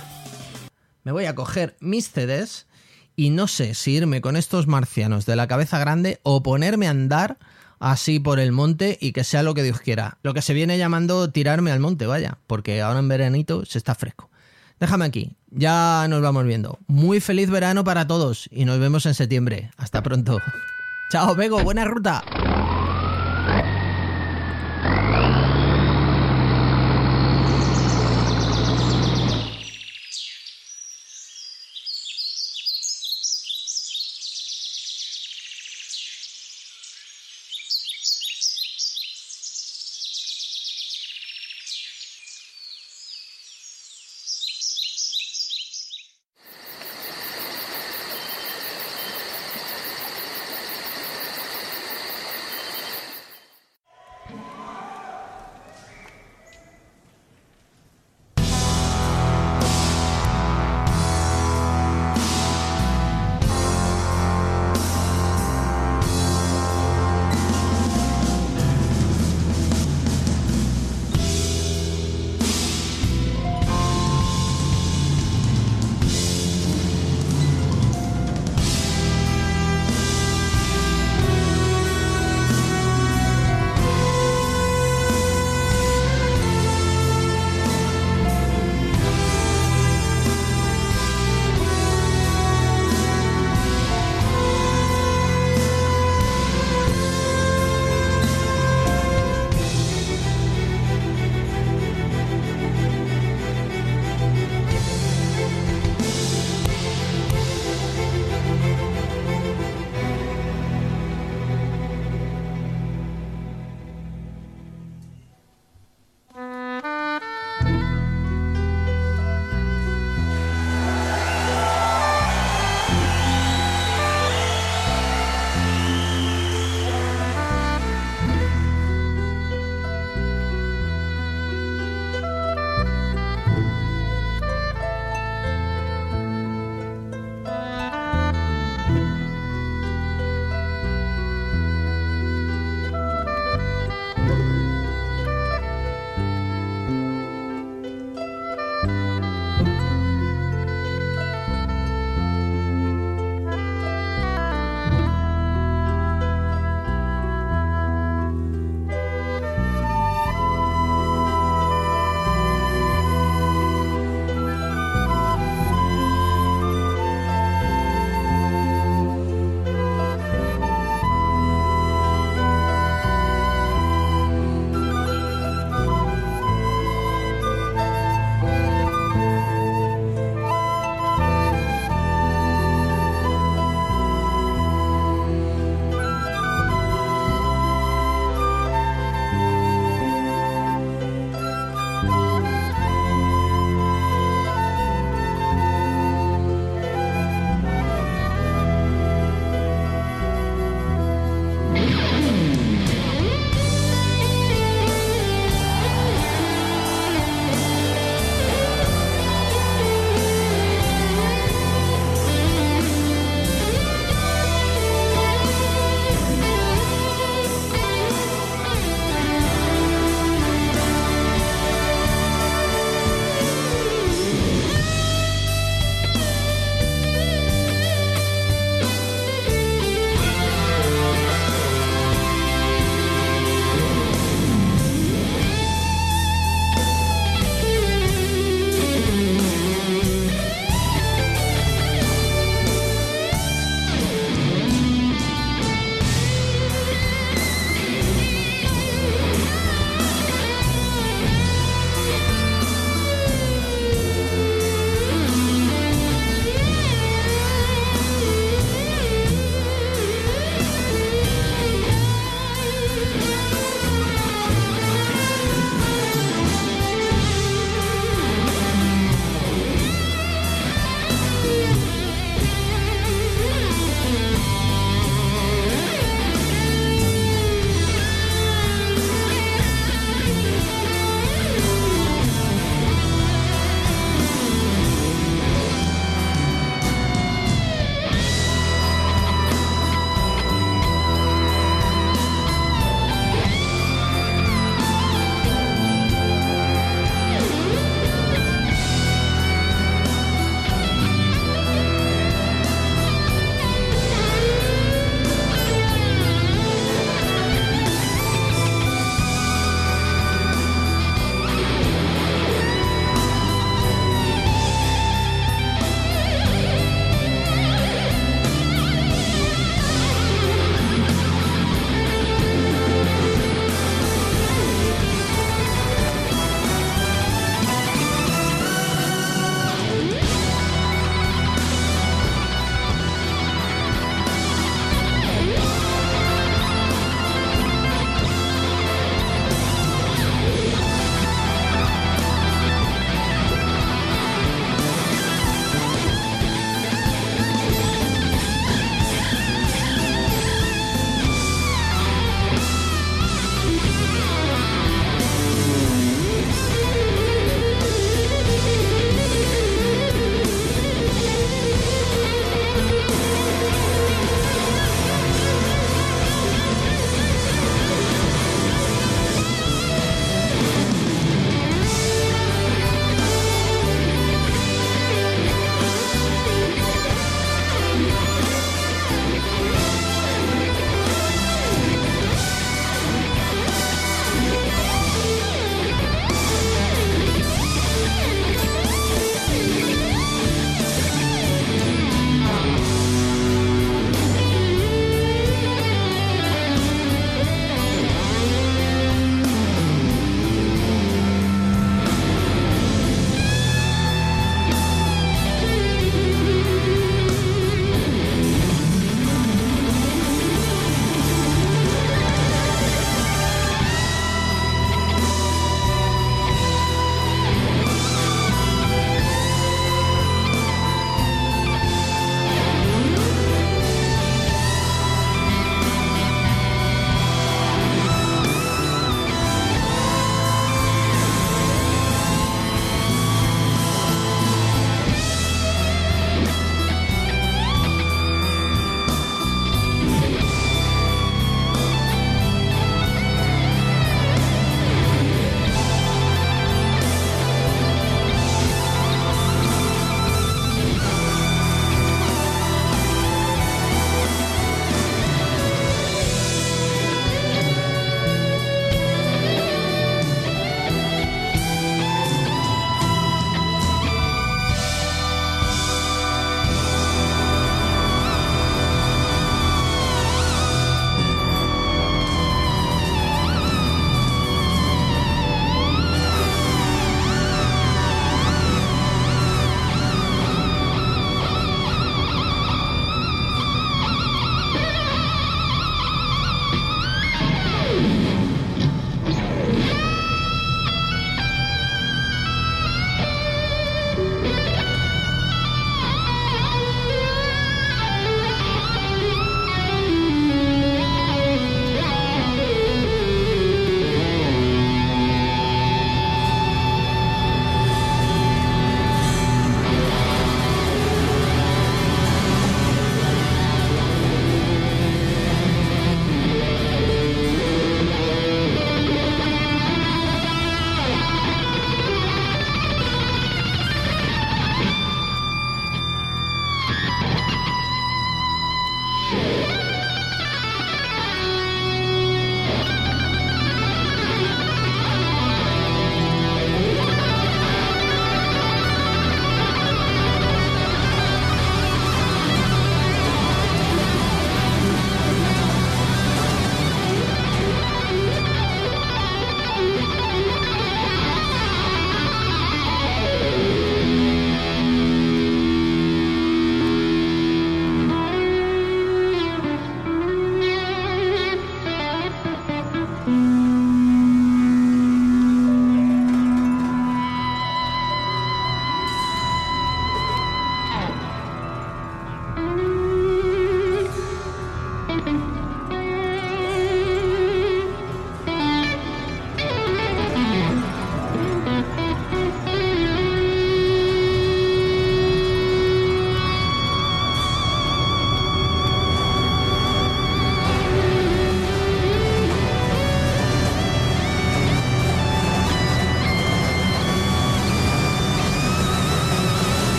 me voy a coger mis CDs y no sé si irme con estos marcianos de la cabeza grande o ponerme a andar así por el monte y que sea lo que Dios quiera. Lo que se viene llamando tirarme al monte, vaya, porque ahora en veranito se está fresco. Déjame aquí, ya nos vamos viendo. Muy feliz verano para todos y nos vemos en septiembre. Hasta pronto. Chao, Bego, buena ruta.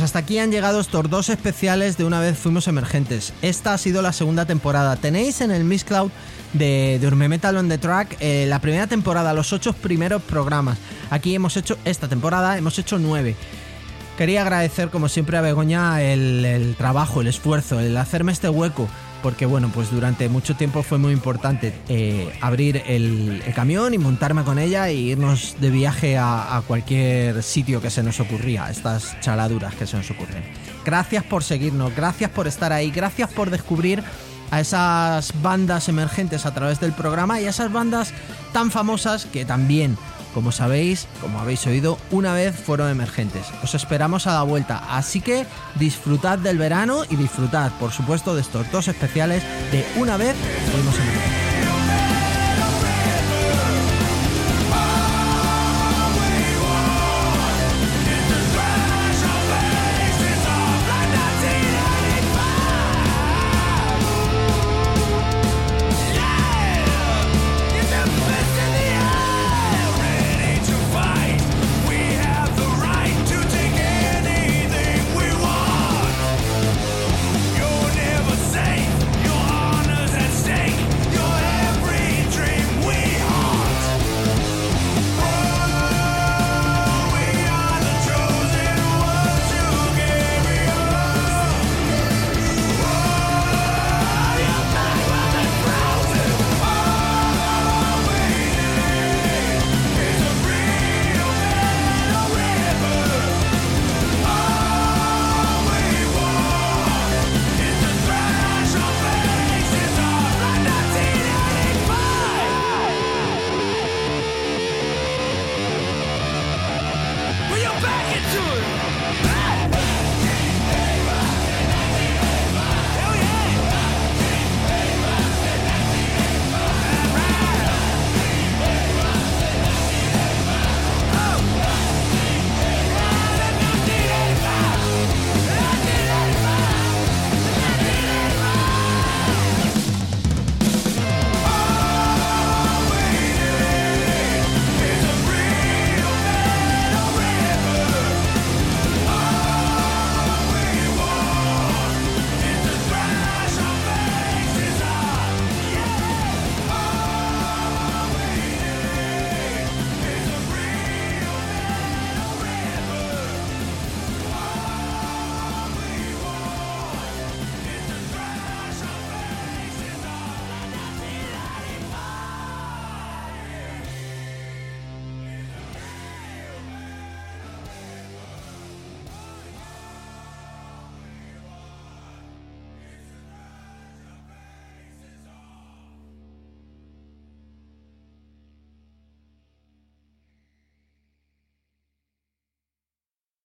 Pues hasta aquí han llegado estos dos especiales de Una vez fuimos emergentes. Esta ha sido la segunda temporada. Tenéis en el Miss Cloud de, de Metal on the Track eh, la primera temporada, los ocho primeros programas. Aquí hemos hecho, esta temporada, hemos hecho nueve. Quería agradecer como siempre a Begoña el trabajo, el esfuerzo, el hacerme este hueco porque bueno, pues durante mucho tiempo fue muy importante eh, abrir el, camión y montarme con ella e irnos de viaje a, a, cualquier sitio que se nos ocurría, estas chaladuras que se nos ocurren. Gracias por seguirnos, gracias por estar ahí, gracias por descubrir a esas bandas emergentes a través del programa y a esas bandas tan famosas que también como sabéis, como habéis oído, una vez fueron emergentes. Os esperamos a la vuelta, así que disfrutad del verano y disfrutad, por supuesto, de estos dos especiales de una vez fuimos emergentes.